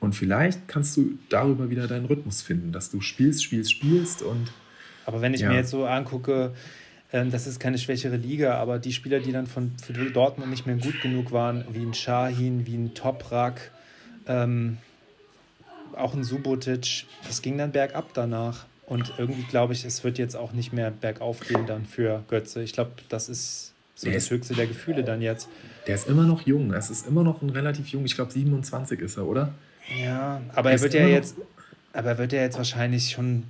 Und vielleicht kannst du darüber wieder deinen Rhythmus finden, dass du spielst, spielst, spielst und. Aber wenn ich ja. mir jetzt so angucke, ähm, das ist keine schwächere Liga, aber die Spieler, die dann von, für Dortmund nicht mehr gut genug waren, wie ein Shahin, wie ein Toprak, ähm, auch ein Subotic, das ging dann bergab danach. Und irgendwie glaube ich, es wird jetzt auch nicht mehr bergauf gehen dann für Götze. Ich glaube, das ist so der das ist, höchste der Gefühle dann jetzt. Der ist immer noch jung. Es ist immer noch ein relativ jung. Ich glaube, 27 ist er, oder? Ja, aber er wird ja jetzt, aber er wird ja jetzt wahrscheinlich schon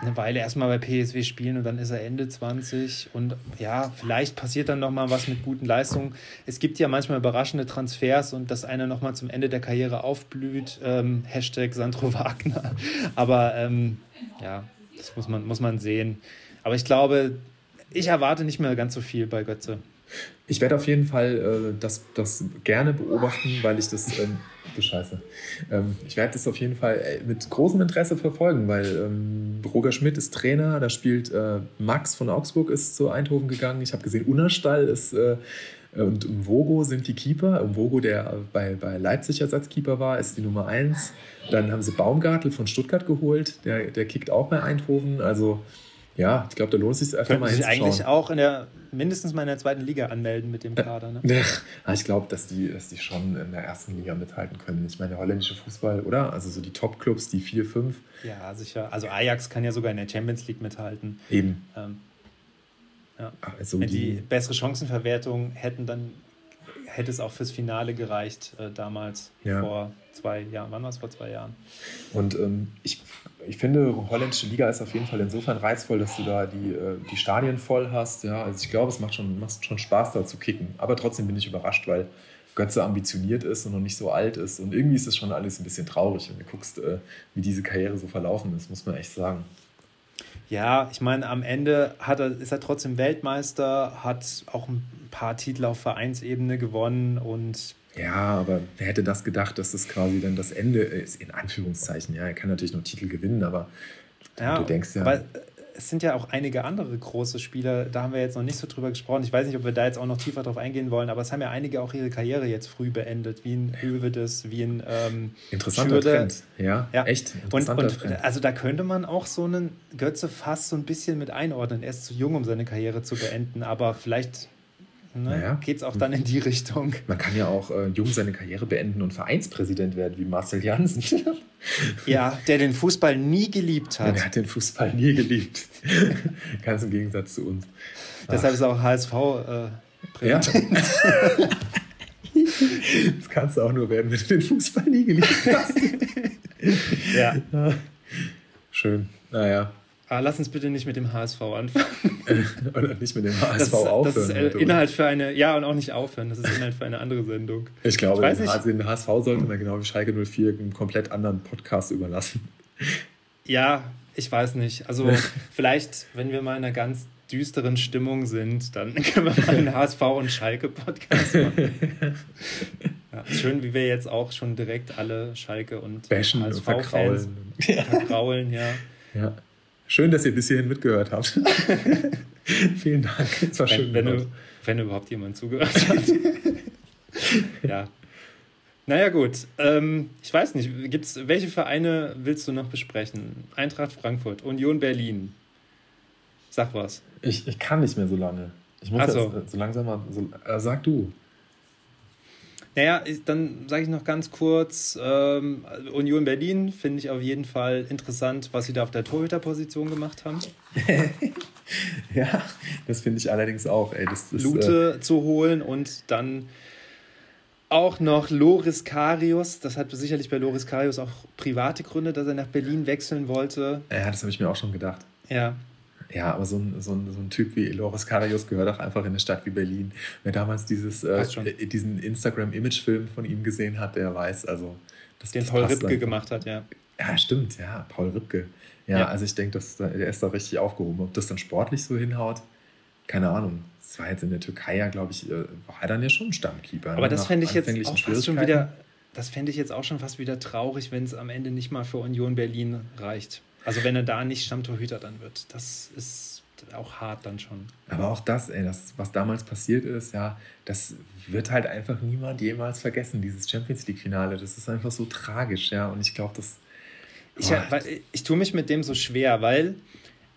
eine Weile erstmal bei PSW spielen und dann ist er Ende 20 und ja, vielleicht passiert dann nochmal was mit guten Leistungen. Es gibt ja manchmal überraschende Transfers und dass einer nochmal zum Ende der Karriere aufblüht, ähm, Hashtag Sandro [laughs] Wagner. Aber ähm, ja, das muss man, muss man sehen. Aber ich glaube, ich erwarte nicht mehr ganz so viel bei Götze. Ich werde auf jeden Fall äh, das, das gerne beobachten, weil ich das, ähm, du Scheiße, ähm, ich werde das auf jeden Fall äh, mit großem Interesse verfolgen, weil ähm, Roger Schmidt ist Trainer, da spielt äh, Max von Augsburg ist zu Eindhoven gegangen. Ich habe gesehen, Unnerstall ist äh, und Vogo sind die Keeper. Vogo, der bei, bei Leipzig Ersatzkeeper war, ist die Nummer 1. Dann haben sie Baumgartel von Stuttgart geholt, der, der kickt auch bei Eindhoven. Also ja, ich glaube, da lohnt es sich einfach mal hinzuschauen. eigentlich auch in der, mindestens mal in der zweiten Liga anmelden mit dem Kader. Ne? Ja, ich glaube, dass die, dass die schon in der ersten Liga mithalten können. Ich meine, der holländische Fußball, oder? Also so die Top-Clubs, die vier, fünf. Ja, sicher. Also Ajax kann ja sogar in der Champions League mithalten. Eben. Ähm, ja. Also Wenn die, die bessere Chancenverwertung hätten, dann hätte es auch fürs Finale gereicht, äh, damals ja. vor zwei Jahren. Wann war es vor zwei Jahren? Und ähm, ich, ich finde, holländische Liga ist auf jeden Fall insofern reizvoll, dass du da die, äh, die Stadien voll hast. Ja? Also ich glaube, es macht schon, macht schon Spaß, da zu kicken. Aber trotzdem bin ich überrascht, weil Götze ambitioniert ist und noch nicht so alt ist. Und irgendwie ist es schon alles ein bisschen traurig, wenn du guckst, äh, wie diese Karriere so verlaufen ist, muss man echt sagen. Ja, ich meine, am Ende hat er, ist er trotzdem Weltmeister, hat auch ein paar Titel auf Vereinsebene gewonnen und. Ja, aber wer hätte das gedacht, dass das quasi dann das Ende ist, in Anführungszeichen. Ja, er kann natürlich noch Titel gewinnen, aber ja, du denkst ja. Aber es sind ja auch einige andere große Spieler, da haben wir jetzt noch nicht so drüber gesprochen. Ich weiß nicht, ob wir da jetzt auch noch tiefer drauf eingehen wollen, aber es haben ja einige auch ihre Karriere jetzt früh beendet, wie ein Hövedes, wie ein ähm, Interessanter Schürde. Trend, ja, ja. echt interessanter und, und Trend. Also da könnte man auch so einen Götze fast so ein bisschen mit einordnen. Er ist zu jung, um seine Karriere zu beenden, aber vielleicht ne, naja. geht es auch dann in die Richtung. Man kann ja auch äh, jung seine Karriere beenden und Vereinspräsident werden, wie Marcel Janssen. [laughs] ja, der den Fußball nie geliebt hat. Der hat den Fußball nie geliebt. [laughs] Ganz im Gegensatz zu uns. Deshalb ist er auch HSV äh, Präsident. Ja. [laughs] das kannst du auch nur werden, wenn du den Fußball nie geliebt hast. ja. Schön. Naja. Ah, lass uns bitte nicht mit dem HSV anfangen. [laughs] Oder nicht mit dem HSV das aufhören. Das ist äh, Inhalt für eine, ja, und auch nicht aufhören. Das ist Inhalt für eine andere Sendung. Ich glaube, ich den, also den HSV sollte man genau wie Schalke 04 einen komplett anderen Podcast überlassen. Ja, ich weiß nicht. Also [laughs] vielleicht, wenn wir mal in einer ganz düsteren Stimmung sind, dann [laughs] können wir mal einen HSV und Schalke Podcast machen. Ja, schön, wie wir jetzt auch schon direkt alle Schalke und HSV-Fans verkraulen. verkraulen, ja. ja. Schön, dass ihr bis hierhin mitgehört habt. [laughs] Vielen Dank. Es war wenn, schön. Wenn, du, wenn überhaupt jemand zugehört hat. [laughs] ja. Naja, gut. Ähm, ich weiß nicht, gibt's, welche Vereine willst du noch besprechen? Eintracht Frankfurt, Union Berlin. Sag was. Ich, ich kann nicht mehr so lange. Ich muss so. jetzt so langsam mal. So, äh, sag du. Naja, dann sage ich noch ganz kurz, ähm, Union Berlin finde ich auf jeden Fall interessant, was sie da auf der Torhüterposition gemacht haben. [laughs] ja, das finde ich allerdings auch. Ey, das, das, Lute äh, zu holen und dann auch noch Loris Karius. Das hat sicherlich bei Loris Karius auch private Gründe, dass er nach Berlin wechseln wollte. Ja, das habe ich mir auch schon gedacht. Ja. Ja, aber so ein, so, ein, so ein Typ wie Loris Karius gehört auch einfach in eine Stadt wie Berlin. Wer damals dieses, äh, äh diesen Instagram-Image-Film von ihm gesehen hat, der weiß, also. Das, Den Paul Ripke einfach. gemacht hat, ja. Ja, stimmt, ja, Paul Ripke. Ja, ja. also ich denke, der ist da richtig aufgehoben. Ob das dann sportlich so hinhaut, keine Ahnung. Das war jetzt in der Türkei ja, glaube ich, äh, war er dann ja schon Stammkeeper. Aber das fände ich jetzt auch fast schon wieder, das fände ich jetzt auch schon fast wieder traurig, wenn es am Ende nicht mal für Union Berlin reicht. Also wenn er da nicht Stammtorhüter dann wird. Das ist auch hart dann schon. Aber auch das, ey, das, was damals passiert ist, ja, das wird halt einfach niemand jemals vergessen, dieses Champions League-Finale. Das ist einfach so tragisch, ja. Und ich glaube, das. Ich, ich, ich tue mich mit dem so schwer, weil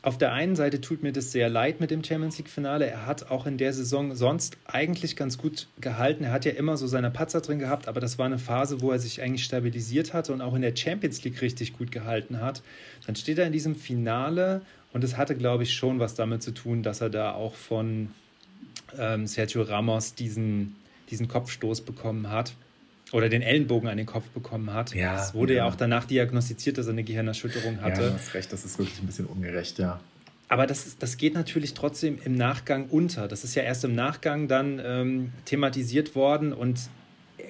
auf der einen Seite tut mir das sehr leid mit dem Champions League-Finale. Er hat auch in der Saison sonst eigentlich ganz gut gehalten. Er hat ja immer so seine Patzer drin gehabt, aber das war eine Phase, wo er sich eigentlich stabilisiert hatte und auch in der Champions League richtig gut gehalten hat. Dann steht er in diesem Finale und es hatte, glaube ich, schon was damit zu tun, dass er da auch von ähm, Sergio Ramos diesen, diesen Kopfstoß bekommen hat oder den Ellenbogen an den Kopf bekommen hat. Ja, es wurde ja. ja. auch danach diagnostiziert, dass er eine Gehirnerschütterung hatte. Ja, du hast recht, das ist wirklich ein bisschen ungerecht, ja. Aber das, das geht natürlich trotzdem im Nachgang unter. Das ist ja erst im Nachgang dann ähm, thematisiert worden und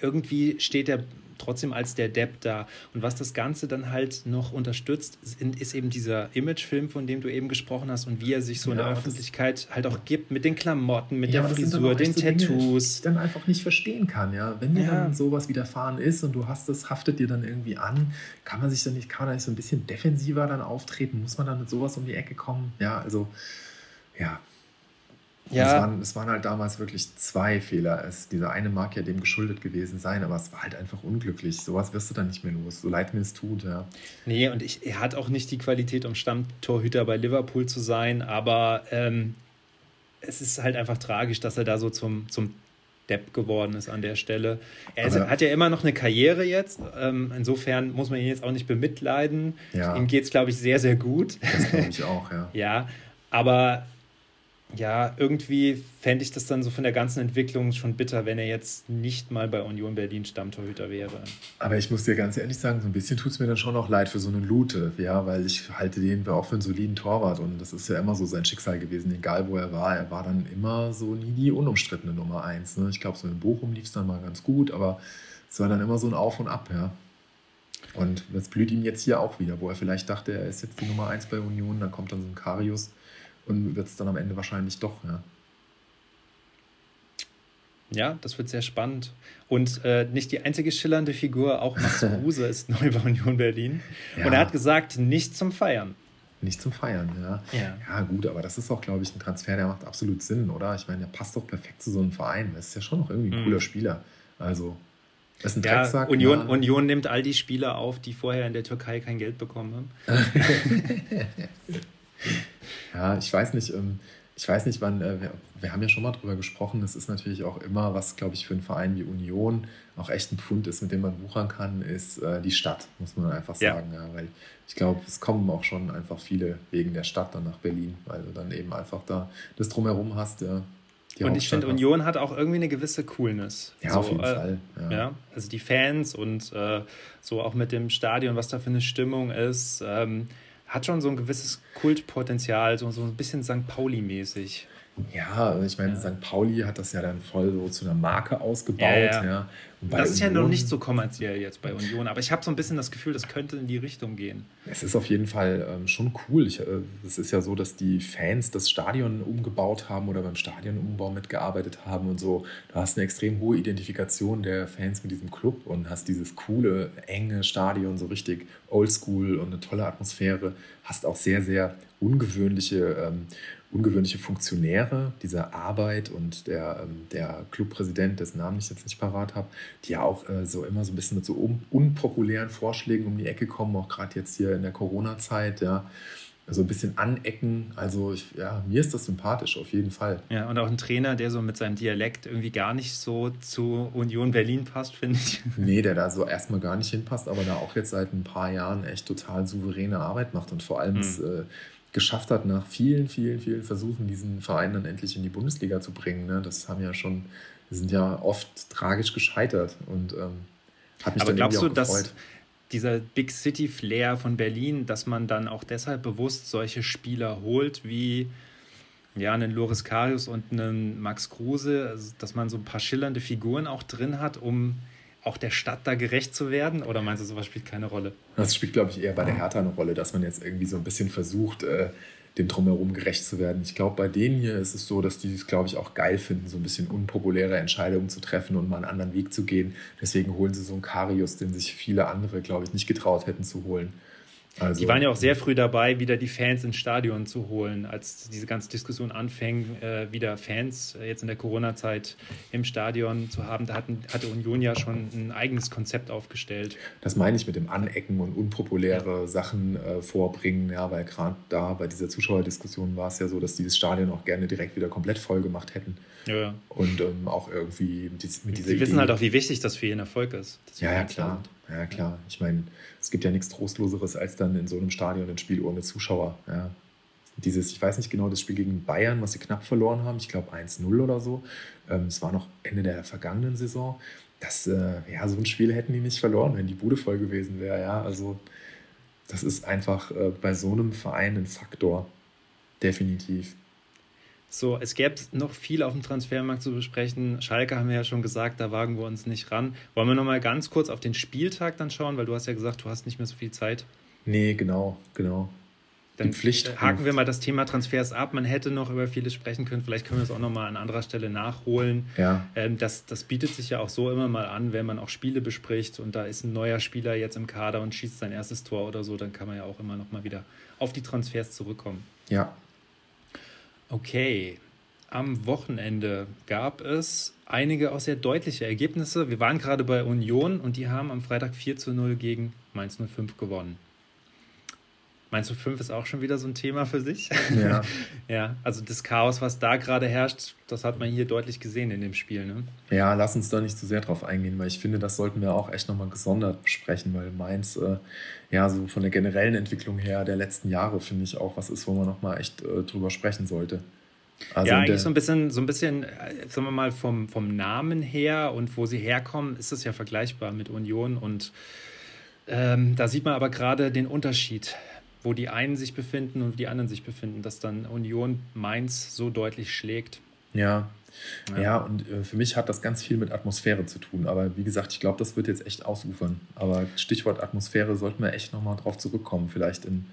irgendwie steht der trotzdem als der Depp da. Und was das Ganze dann halt noch unterstützt, ist eben dieser Imagefilm, von dem du eben gesprochen hast und wie er sich so ja, in der Öffentlichkeit halt auch gibt, mit den Klamotten, mit ja, der Frisur, den so Tattoos. Dinge, die ich dann einfach nicht verstehen kann, ja. Wenn dir ja. dann sowas widerfahren ist und du hast das, haftet dir dann irgendwie an, kann man sich dann nicht, kann man da nicht so ein bisschen defensiver dann auftreten? Muss man dann mit sowas um die Ecke kommen? Ja, also, ja, ja. Es waren, es waren halt damals wirklich zwei Fehler. Es, dieser eine mag ja dem geschuldet gewesen sein, aber es war halt einfach unglücklich. Sowas wirst du dann nicht mehr los, so leid mir es tut, ja. Nee, und ich, er hat auch nicht die Qualität, um Stammtorhüter bei Liverpool zu sein, aber ähm, es ist halt einfach tragisch, dass er da so zum, zum Depp geworden ist an der Stelle. Er ist, hat ja immer noch eine Karriere jetzt. Ähm, insofern muss man ihn jetzt auch nicht bemitleiden. Ja. Ihm geht es, glaube ich, sehr, sehr gut. Das glaube ich [laughs] auch, ja. ja, aber ja, irgendwie fände ich das dann so von der ganzen Entwicklung schon bitter, wenn er jetzt nicht mal bei Union Berlin Stammtorhüter wäre. Aber ich muss dir ganz ehrlich sagen, so ein bisschen tut es mir dann schon auch leid für so einen Lute, ja, weil ich halte den auch für einen soliden Torwart und das ist ja immer so sein Schicksal gewesen, egal wo er war. Er war dann immer so nie die unumstrittene Nummer eins. Ne? Ich glaube, so in Bochum lief es dann mal ganz gut, aber es war dann immer so ein Auf und Ab, ja. Und das blüht ihm jetzt hier auch wieder, wo er vielleicht dachte, er ist jetzt die Nummer eins bei Union, dann kommt dann so ein Karius und wird es dann am Ende wahrscheinlich doch, ja. Ja, das wird sehr spannend. Und äh, nicht die einzige schillernde Figur, auch Max [laughs] Kruse ist neu bei Union Berlin. Ja. Und er hat gesagt, nicht zum Feiern. Nicht zum Feiern, ja. ja. Ja, gut, aber das ist auch, glaube ich, ein Transfer, der macht absolut Sinn, oder? Ich meine, der passt doch perfekt zu so einem Verein. Das ist ja schon noch irgendwie ein mhm. cooler Spieler. Also, das ist ein ja, Drecksack. Union. Union nimmt all die Spieler auf, die vorher in der Türkei kein Geld bekommen haben. [laughs] [laughs] Ja, ich weiß nicht, ähm, ich weiß nicht, wann, äh, wir, wir, haben ja schon mal drüber gesprochen, es ist natürlich auch immer, was, glaube ich, für einen Verein wie Union auch echt ein Pfund ist, mit dem man wuchern kann, ist äh, die Stadt, muss man einfach sagen. Ja. ja weil ich glaube, es kommen auch schon einfach viele wegen der Stadt dann nach Berlin, weil du dann eben einfach da das drumherum hast, ja. Und ich finde, Union hat auch irgendwie eine gewisse Coolness. Ja, so, auf jeden äh, Fall. Ja. ja. also die Fans und äh, so auch mit dem Stadion, was da für eine Stimmung ist. Ähm, hat schon so ein gewisses Kultpotenzial, so, so ein bisschen St. Pauli-mäßig. Ja, also ich meine, ja. St. Pauli hat das ja dann voll so zu einer Marke ausgebaut. Ja, ja. das ist Union, ja noch nicht so kommerziell jetzt bei Union, aber ich habe so ein bisschen das Gefühl, das könnte in die Richtung gehen. Es ist auf jeden Fall ähm, schon cool. Ich, äh, es ist ja so, dass die Fans das Stadion umgebaut haben oder beim Stadionumbau mitgearbeitet haben und so. Du hast eine extrem hohe Identifikation der Fans mit diesem Club und hast dieses coole, enge Stadion, so richtig oldschool und eine tolle Atmosphäre. Hast auch sehr, sehr ungewöhnliche ähm, ungewöhnliche Funktionäre dieser Arbeit und der, ähm, der Clubpräsident, dessen Namen ich jetzt nicht parat habe, die ja auch äh, so immer so ein bisschen mit so un unpopulären Vorschlägen um die Ecke kommen, auch gerade jetzt hier in der Corona-Zeit, ja. So ein bisschen anecken. Also, ich, ja, mir ist das sympathisch, auf jeden Fall. Ja, und auch ein Trainer, der so mit seinem Dialekt irgendwie gar nicht so zu Union Berlin passt, finde ich. [laughs] Nee, der da so erstmal gar nicht hinpasst, aber da auch jetzt seit ein paar Jahren echt total souveräne Arbeit macht und vor allem mhm. es, äh, geschafft hat, nach vielen, vielen, vielen Versuchen, diesen Verein dann endlich in die Bundesliga zu bringen. Ne? Das haben ja schon sind ja oft tragisch gescheitert und ähm, hat mich Aber dann glaubst du, dass dieser Big City Flair von Berlin, dass man dann auch deshalb bewusst solche Spieler holt wie ja, einen Loris Karius und einen Max Kruse, also, dass man so ein paar schillernde Figuren auch drin hat, um auch der Stadt da gerecht zu werden? Oder meinst du, sowas spielt keine Rolle? Das spielt, glaube ich, eher bei der Hertha eine Rolle, dass man jetzt irgendwie so ein bisschen versucht, äh, dem Drumherum gerecht zu werden. Ich glaube, bei denen hier ist es so, dass die es, glaube ich, auch geil finden, so ein bisschen unpopuläre Entscheidungen zu treffen und mal einen anderen Weg zu gehen. Deswegen holen sie so einen Karius, den sich viele andere, glaube ich, nicht getraut hätten zu holen. Also, die waren ja auch sehr früh dabei, wieder die Fans ins Stadion zu holen, als diese ganze Diskussion anfing, äh, wieder Fans äh, jetzt in der Corona-Zeit im Stadion zu haben. Da hatten, hatte Union ja schon ein eigenes Konzept aufgestellt. Das meine ich mit dem Anecken und unpopuläre ja. Sachen äh, vorbringen, ja, weil gerade da bei dieser Zuschauerdiskussion war es ja so, dass dieses Stadion auch gerne direkt wieder komplett voll gemacht hätten. Ja. Und ähm, auch irgendwie mit, mit dieser Sie wissen Idee, halt auch, wie wichtig das für ihren Erfolg ist. Ja, ja, klar. Ja, klar. Ich meine, es gibt ja nichts Trostloseres, als dann in so einem Stadion ein Spiel ohne Zuschauer. Ja. Dieses, ich weiß nicht genau, das Spiel gegen Bayern, was sie knapp verloren haben, ich glaube 1-0 oder so. Ähm, es war noch Ende der vergangenen Saison. Das, äh, ja, so ein Spiel hätten die nicht verloren, wenn die Bude voll gewesen wäre. Ja, also das ist einfach äh, bei so einem Verein ein Faktor. Definitiv. So, es gäbe noch viel auf dem Transfermarkt zu besprechen. Schalke haben wir ja schon gesagt, da wagen wir uns nicht ran. Wollen wir noch mal ganz kurz auf den Spieltag dann schauen, weil du hast ja gesagt, du hast nicht mehr so viel Zeit. Nee, genau, genau. Dann Pflicht haken wir mal das Thema Transfers ab. Man hätte noch über vieles sprechen können. Vielleicht können wir es auch noch mal an anderer Stelle nachholen. Ja. Ähm, das, das bietet sich ja auch so immer mal an, wenn man auch Spiele bespricht und da ist ein neuer Spieler jetzt im Kader und schießt sein erstes Tor oder so, dann kann man ja auch immer noch mal wieder auf die Transfers zurückkommen. Ja, Okay, am Wochenende gab es einige auch sehr deutliche Ergebnisse. Wir waren gerade bei Union und die haben am Freitag 4 zu 0 gegen Mainz 05 gewonnen. Mainz 05 ist auch schon wieder so ein Thema für sich. Ja. [laughs] ja, also das Chaos, was da gerade herrscht, das hat man hier deutlich gesehen in dem Spiel. Ne? Ja, lass uns da nicht zu sehr drauf eingehen, weil ich finde, das sollten wir auch echt nochmal gesondert besprechen, weil Mainz äh, ja so von der generellen Entwicklung her der letzten Jahre, finde ich, auch was ist, wo man nochmal echt äh, drüber sprechen sollte. Also ja, eigentlich so ein bisschen, so ein bisschen, äh, sagen wir mal, vom, vom Namen her und wo sie herkommen, ist es ja vergleichbar mit Union. Und ähm, da sieht man aber gerade den Unterschied, wo die einen sich befinden und die anderen sich befinden, dass dann Union Mainz so deutlich schlägt. Ja, ja, ja, und äh, für mich hat das ganz viel mit Atmosphäre zu tun. Aber wie gesagt, ich glaube, das wird jetzt echt ausufern. Aber Stichwort Atmosphäre sollten wir echt nochmal drauf zurückkommen, vielleicht in,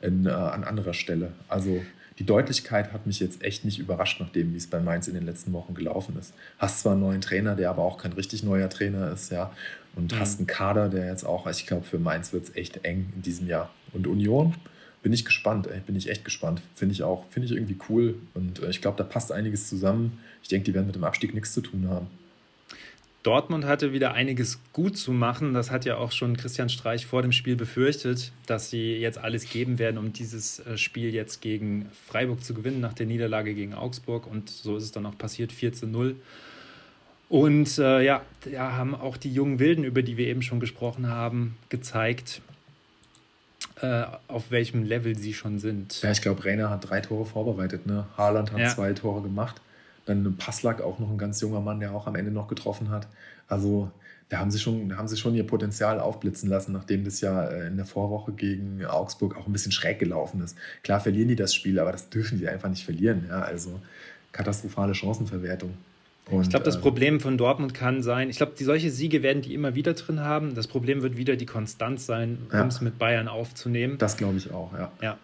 in, äh, an anderer Stelle. Also die Deutlichkeit hat mich jetzt echt nicht überrascht, nachdem wie es bei Mainz in den letzten Wochen gelaufen ist. Hast zwar einen neuen Trainer, der aber auch kein richtig neuer Trainer ist, ja. Und mhm. hast einen Kader, der jetzt auch, also ich glaube, für Mainz wird es echt eng in diesem Jahr. Und Union, bin ich gespannt, ey, bin ich echt gespannt. Finde ich auch, finde ich irgendwie cool. Und äh, ich glaube, da passt einiges zusammen. Ich denke, die werden mit dem Abstieg nichts zu tun haben. Dortmund hatte wieder einiges gut zu machen. Das hat ja auch schon Christian Streich vor dem Spiel befürchtet, dass sie jetzt alles geben werden, um dieses äh, Spiel jetzt gegen Freiburg zu gewinnen, nach der Niederlage gegen Augsburg. Und so ist es dann auch passiert, 4 zu 0. Und äh, ja, da haben auch die jungen Wilden, über die wir eben schon gesprochen haben, gezeigt, äh, auf welchem Level sie schon sind. Ja, ich glaube, Rainer hat drei Tore vorbereitet. Ne? Haaland hat ja. zwei Tore gemacht. Dann Passlack, auch noch ein ganz junger Mann, der auch am Ende noch getroffen hat. Also da haben sie schon, da haben sie schon ihr Potenzial aufblitzen lassen, nachdem das ja äh, in der Vorwoche gegen Augsburg auch ein bisschen schräg gelaufen ist. Klar verlieren die das Spiel, aber das dürfen die einfach nicht verlieren. Ja? Also katastrophale Chancenverwertung. Und, ich glaube, das äh, Problem von Dortmund kann sein, ich glaube, die solche Siege werden die immer wieder drin haben. Das Problem wird wieder die Konstanz sein, um es mit Bayern aufzunehmen. Das glaube ich auch, ja. ja.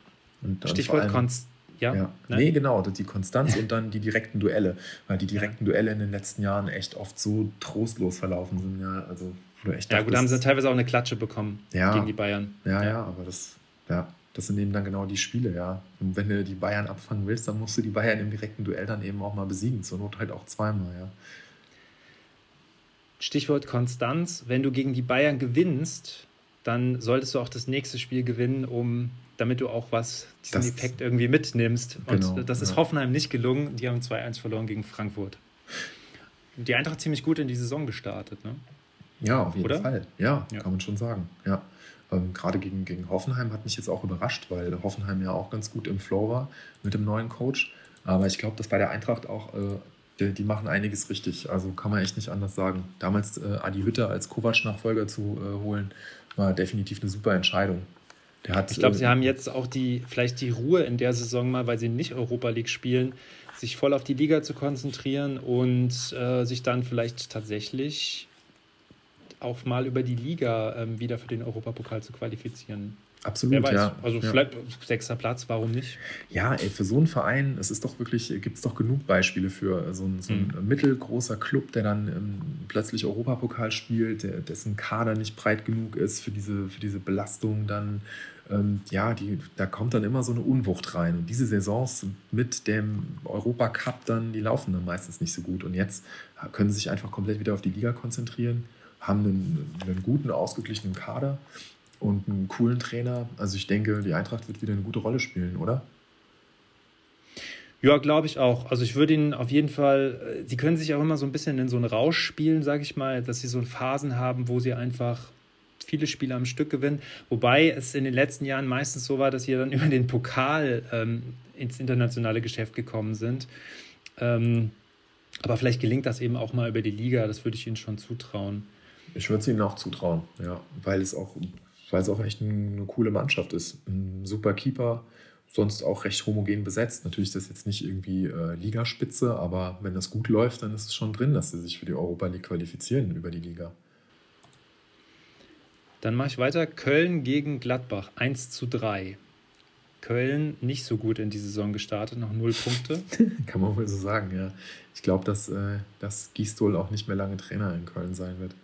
Stichwort Konstanz ja, ja. Ne? Nee, genau, die Konstanz [laughs] und dann die direkten Duelle, weil die direkten Duelle in den letzten Jahren echt oft so trostlos verlaufen sind. Ja, also, echt ja gut, da haben sie teilweise auch eine Klatsche bekommen ja, gegen die Bayern. Ja, ja, aber das, ja, das sind eben dann genau die Spiele, ja. Und wenn du die Bayern abfangen willst, dann musst du die Bayern im direkten Duell dann eben auch mal besiegen, zur Not halt auch zweimal, ja. Stichwort Konstanz, wenn du gegen die Bayern gewinnst, dann solltest du auch das nächste Spiel gewinnen, um damit du auch was, diesen das, Effekt irgendwie mitnimmst. Und genau, das ist ja. Hoffenheim nicht gelungen. Die haben 2-1 verloren gegen Frankfurt. Die Eintracht ziemlich gut in die Saison gestartet, ne? Ja, auf jeden Oder? Fall. Ja, ja, kann man schon sagen. Ja. Ähm, Gerade gegen, gegen Hoffenheim hat mich jetzt auch überrascht, weil Hoffenheim ja auch ganz gut im Flow war mit dem neuen Coach. Aber ich glaube, dass bei der Eintracht auch äh, die, die, machen einiges richtig. Also kann man echt nicht anders sagen. Damals äh, Adi Hütter als Kovac-Nachfolger zu äh, holen, war definitiv eine super Entscheidung. Hat, ich glaube, äh, sie haben jetzt auch die, vielleicht die Ruhe in der Saison mal, weil sie nicht Europa League spielen, sich voll auf die Liga zu konzentrieren und äh, sich dann vielleicht tatsächlich auch mal über die Liga ähm, wieder für den Europapokal zu qualifizieren. Absolut, ja. Also ja. vielleicht sechster Platz, warum nicht? Ja, ey, für so einen Verein, es ist doch wirklich, gibt es doch genug Beispiele für so ein, so ein mhm. mittelgroßer Club, der dann ähm, plötzlich Europapokal spielt, der, dessen Kader nicht breit genug ist für diese, für diese Belastung dann. Ähm, ja, die, da kommt dann immer so eine Unwucht rein. Und diese Saisons mit dem Europacup dann, die laufen dann meistens nicht so gut. Und jetzt können sie sich einfach komplett wieder auf die Liga konzentrieren, haben einen, einen guten, ausgeglichenen Kader und einen coolen Trainer. Also ich denke, die Eintracht wird wieder eine gute Rolle spielen, oder? Ja, glaube ich auch. Also ich würde ihnen auf jeden Fall, äh, sie können sich auch immer so ein bisschen in so einen Rausch spielen, sage ich mal, dass sie so Phasen haben, wo sie einfach viele Spiele am Stück gewinnen. Wobei es in den letzten Jahren meistens so war, dass sie dann [laughs] über den Pokal ähm, ins internationale Geschäft gekommen sind. Ähm, aber vielleicht gelingt das eben auch mal über die Liga, das würde ich ihnen schon zutrauen. Ich würde es ihnen auch zutrauen, ja, weil es auch weil es auch echt eine coole Mannschaft ist. Ein super Keeper, sonst auch recht homogen besetzt. Natürlich ist das jetzt nicht irgendwie äh, Ligaspitze, aber wenn das gut läuft, dann ist es schon drin, dass sie sich für die Europa League qualifizieren über die Liga. Dann mache ich weiter. Köln gegen Gladbach 1 zu 3. Köln nicht so gut in die Saison gestartet, noch null Punkte. [laughs] Kann man wohl so sagen, ja. Ich glaube, dass, äh, dass Gistol auch nicht mehr lange Trainer in Köln sein wird.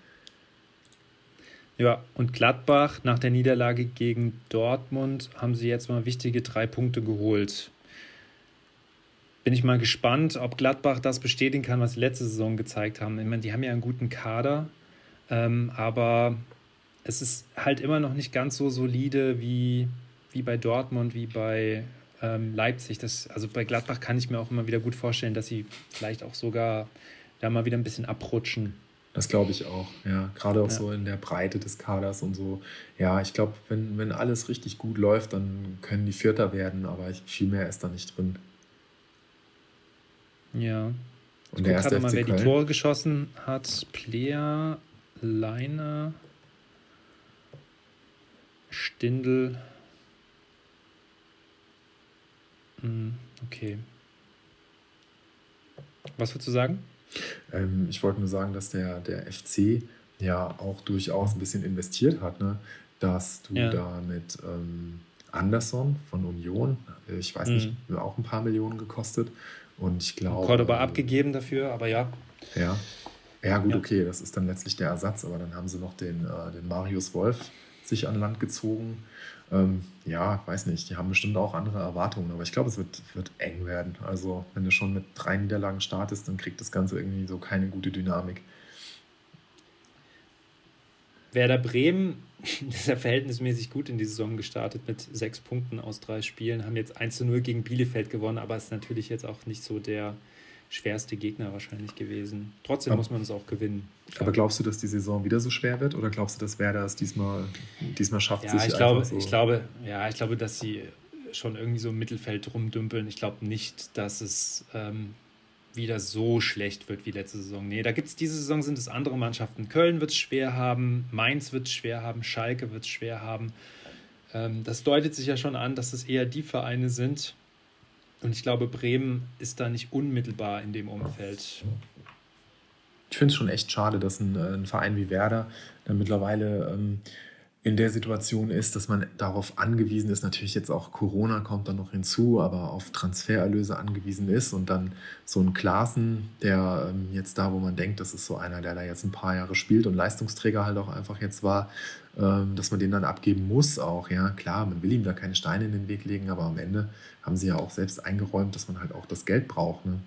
Ja, und Gladbach nach der Niederlage gegen Dortmund haben sie jetzt mal wichtige drei Punkte geholt. Bin ich mal gespannt, ob Gladbach das bestätigen kann, was sie letzte Saison gezeigt haben. Ich meine, die haben ja einen guten Kader, ähm, aber es ist halt immer noch nicht ganz so solide wie, wie bei Dortmund, wie bei ähm, Leipzig. Das, also bei Gladbach kann ich mir auch immer wieder gut vorstellen, dass sie vielleicht auch sogar da mal wieder ein bisschen abrutschen. Das glaube ich auch, ja. Gerade auch ja. so in der Breite des Kaders und so. Ja, ich glaube, wenn, wenn alles richtig gut läuft, dann können die Vierter werden, aber viel mehr ist da nicht drin. Ja. Ich und der erste mal, wer Köln? die Tore geschossen hat. Player, Leiner, Stindel. Hm, okay. Was würdest du sagen? Ähm, ich wollte nur sagen, dass der, der FC ja auch durchaus ein bisschen investiert hat, ne? dass du ja. da mit ähm, Anderson von Union, äh, ich weiß mhm. nicht, auch ein paar Millionen gekostet. Und ich glaube. Cordoba abgegeben dafür, aber ja. Ja. Ja, gut, ja. okay, das ist dann letztlich der Ersatz, aber dann haben sie noch den, äh, den Marius Wolf sich an Land gezogen. Ähm, ja, weiß nicht, die haben bestimmt auch andere Erwartungen, aber ich glaube, es wird, wird eng werden. Also, wenn du schon mit drei Niederlagen startest, dann kriegt das Ganze irgendwie so keine gute Dynamik. Werder Bremen [laughs] ist ja verhältnismäßig gut in die Saison gestartet mit sechs Punkten aus drei Spielen, haben jetzt 1 zu 0 gegen Bielefeld gewonnen, aber ist natürlich jetzt auch nicht so der schwerste Gegner wahrscheinlich gewesen. Trotzdem aber, muss man es auch gewinnen. Aber glaubst du, dass die Saison wieder so schwer wird oder glaubst du, dass Werder es diesmal, diesmal schafft, ja, sich ich glaube, so ich glaube, Ja, ich glaube, dass sie schon irgendwie so im Mittelfeld rumdümpeln. Ich glaube nicht, dass es ähm, wieder so schlecht wird wie letzte Saison. Nee, da gibt es diese Saison sind es andere Mannschaften. Köln wird es schwer haben, Mainz wird es schwer haben, Schalke wird es schwer haben. Ähm, das deutet sich ja schon an, dass es eher die Vereine sind, und ich glaube, Bremen ist da nicht unmittelbar in dem Umfeld. Ich finde es schon echt schade, dass ein, äh, ein, Verein wie Werder dann mittlerweile ähm, in der Situation ist, dass man darauf angewiesen ist, natürlich jetzt auch Corona kommt dann noch hinzu, aber auf Transfererlöse angewiesen ist und dann so ein Klaassen, der ähm, jetzt da, wo man denkt, das ist so einer, der da jetzt ein paar Jahre spielt und Leistungsträger halt auch einfach jetzt war, dass man den dann abgeben muss auch. Ja, klar, man will ihm da keine Steine in den Weg legen, aber am Ende haben sie ja auch selbst eingeräumt, dass man halt auch das Geld braucht. Ne?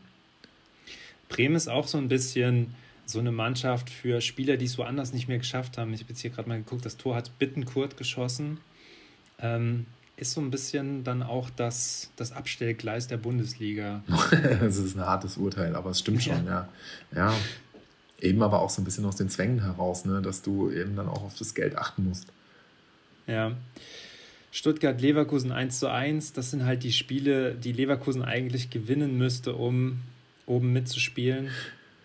Bremen ist auch so ein bisschen so eine Mannschaft für Spieler, die es woanders nicht mehr geschafft haben. Ich habe jetzt hier gerade mal geguckt, das Tor hat Bittenkurt geschossen. Ähm, ist so ein bisschen dann auch das, das Abstellgleis der Bundesliga. [laughs] das ist ein hartes Urteil, aber es stimmt schon, ja. ja. Eben aber auch so ein bisschen aus den Zwängen heraus, ne, dass du eben dann auch auf das Geld achten musst. Ja. Stuttgart-Leverkusen 1 zu 1, das sind halt die Spiele, die Leverkusen eigentlich gewinnen müsste, um oben mitzuspielen,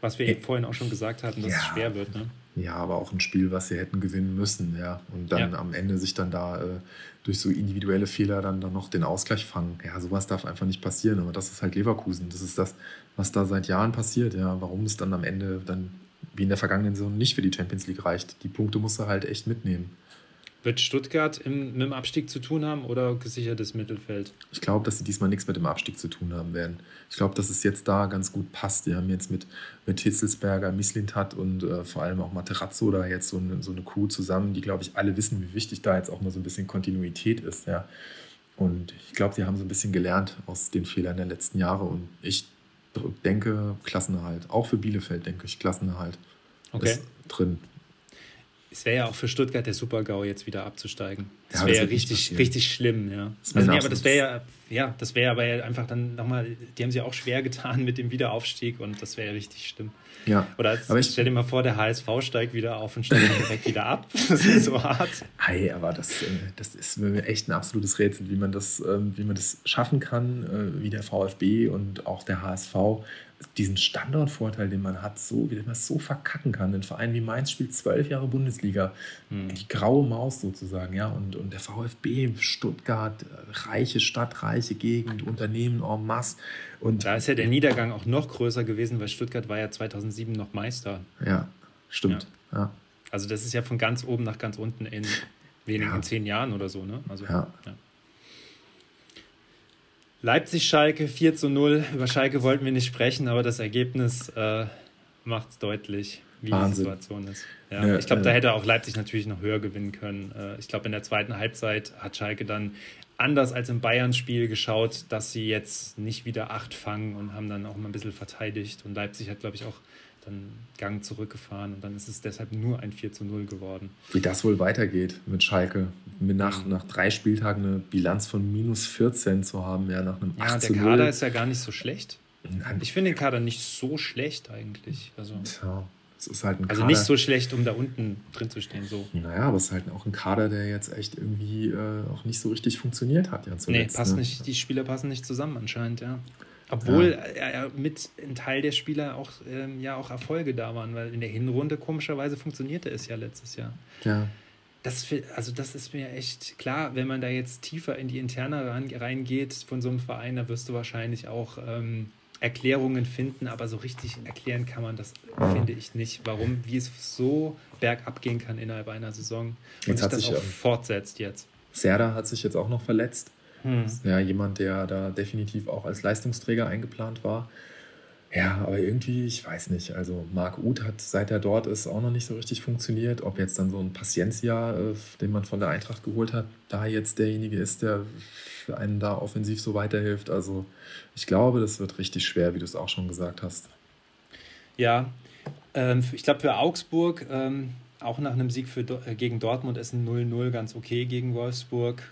was wir eben vorhin auch schon gesagt hatten, dass ja. es schwer wird. Ne? Ja, aber auch ein Spiel, was sie hätten gewinnen müssen, ja. Und dann ja. am Ende sich dann da äh, durch so individuelle Fehler dann, dann noch den Ausgleich fangen. Ja, sowas darf einfach nicht passieren. Aber das ist halt Leverkusen. Das ist das, was da seit Jahren passiert, ja. Warum es dann am Ende dann wie in der vergangenen Saison nicht für die Champions League reicht. Die Punkte musst du halt echt mitnehmen. Wird Stuttgart im, mit dem Abstieg zu tun haben oder gesichertes Mittelfeld? Ich glaube, dass sie diesmal nichts mit dem Abstieg zu tun haben werden. Ich glaube, dass es jetzt da ganz gut passt. Die haben jetzt mit, mit Hitzelsberger, Mislintat und äh, vor allem auch Materazzo da jetzt so eine, so eine Crew zusammen, die, glaube ich, alle wissen, wie wichtig da jetzt auch mal so ein bisschen Kontinuität ist. Ja. Und ich glaube, sie haben so ein bisschen gelernt aus den Fehlern der letzten Jahre. Und ich denke, Klassenerhalt. Auch für Bielefeld denke ich, Klassenerhalt okay. ist drin. Es wäre ja auch für Stuttgart der Super-GAU jetzt wieder abzusteigen. Das ja, wäre ja richtig, richtig schlimm, ja. Also, nee, aber das wäre ja, ja, das wäre aber ja einfach dann nochmal, die haben sich auch schwer getan mit dem Wiederaufstieg und das wäre ja richtig schlimm. Ja. Oder als, aber ich, stell dir mal vor, der HSV steigt wieder auf und steigt direkt wieder ab. [laughs] Das ist so hart. Hey, aber das, äh, das ist mir echt ein absolutes Rätsel, wie man das, ähm, wie man das schaffen kann, äh, wie der VfB und auch der HSV diesen Standortvorteil, den man hat, so, wie man so verkacken kann. Ein Verein wie Mainz spielt zwölf Jahre Bundesliga, hm. die graue Maus sozusagen, ja. Und, und der VfB, Stuttgart, reiche Stadt, reiche Gegend, Unternehmen en masse. Und da ist ja der Niedergang auch noch größer gewesen, weil Stuttgart war ja 2007 noch Meister. Ja, stimmt. Ja. ja. Also das ist ja von ganz oben nach ganz unten in wenigen ja. zehn Jahren oder so, ne? Also, ja. ja. Leipzig-Schalke 4 zu 0. Über Schalke wollten wir nicht sprechen, aber das Ergebnis äh, macht es deutlich, wie Wahnsinn. die Situation ist. Ja, ja, ich glaube, äh, da hätte auch Leipzig natürlich noch höher gewinnen können. Äh, ich glaube, in der zweiten Halbzeit hat Schalke dann anders als im Bayern-Spiel geschaut, dass sie jetzt nicht wieder acht fangen und haben dann auch mal ein bisschen verteidigt. Und Leipzig hat, glaube ich, auch dann Gang zurückgefahren und dann ist es deshalb nur ein 4 zu 0 geworden. Wie das wohl weitergeht mit Schalke. Mit nach, nach drei Spieltagen eine Bilanz von minus 14 zu haben, ja, nach einem 8 Ja, der Kader ist ja gar nicht so schlecht. Nein. Ich finde den Kader nicht so schlecht eigentlich. Also, Tja, es ist halt ein also Kader. nicht so schlecht, um da unten drin zu stehen. So. Naja, aber es ist halt auch ein Kader, der jetzt echt irgendwie äh, auch nicht so richtig funktioniert hat. Ja, zuletzt, nee, passt ne? nicht, die Spieler passen nicht zusammen anscheinend, ja. Obwohl ja. er mit ein Teil der Spieler auch, ähm, ja, auch Erfolge da waren, weil in der Hinrunde komischerweise funktionierte es ja letztes Jahr. Ja. Das, also das ist mir echt klar, wenn man da jetzt tiefer in die Interne reingeht von so einem Verein, da wirst du wahrscheinlich auch ähm, Erklärungen finden, aber so richtig erklären kann man das, finde ich nicht, warum, wie es so bergab gehen kann innerhalb einer Saison und jetzt sich das auch sich, fortsetzt jetzt. Serda hat sich jetzt auch noch verletzt. Hm. Ja, jemand, der da definitiv auch als Leistungsträger eingeplant war. Ja, aber irgendwie, ich weiß nicht. Also Marc Uth hat, seit er dort ist, auch noch nicht so richtig funktioniert. Ob jetzt dann so ein Paciencia, äh, den man von der Eintracht geholt hat, da jetzt derjenige ist, der einen da offensiv so weiterhilft. Also ich glaube, das wird richtig schwer, wie du es auch schon gesagt hast. Ja, ähm, ich glaube für Augsburg, ähm, auch nach einem Sieg für, äh, gegen Dortmund ist ein 0-0 ganz okay gegen Wolfsburg.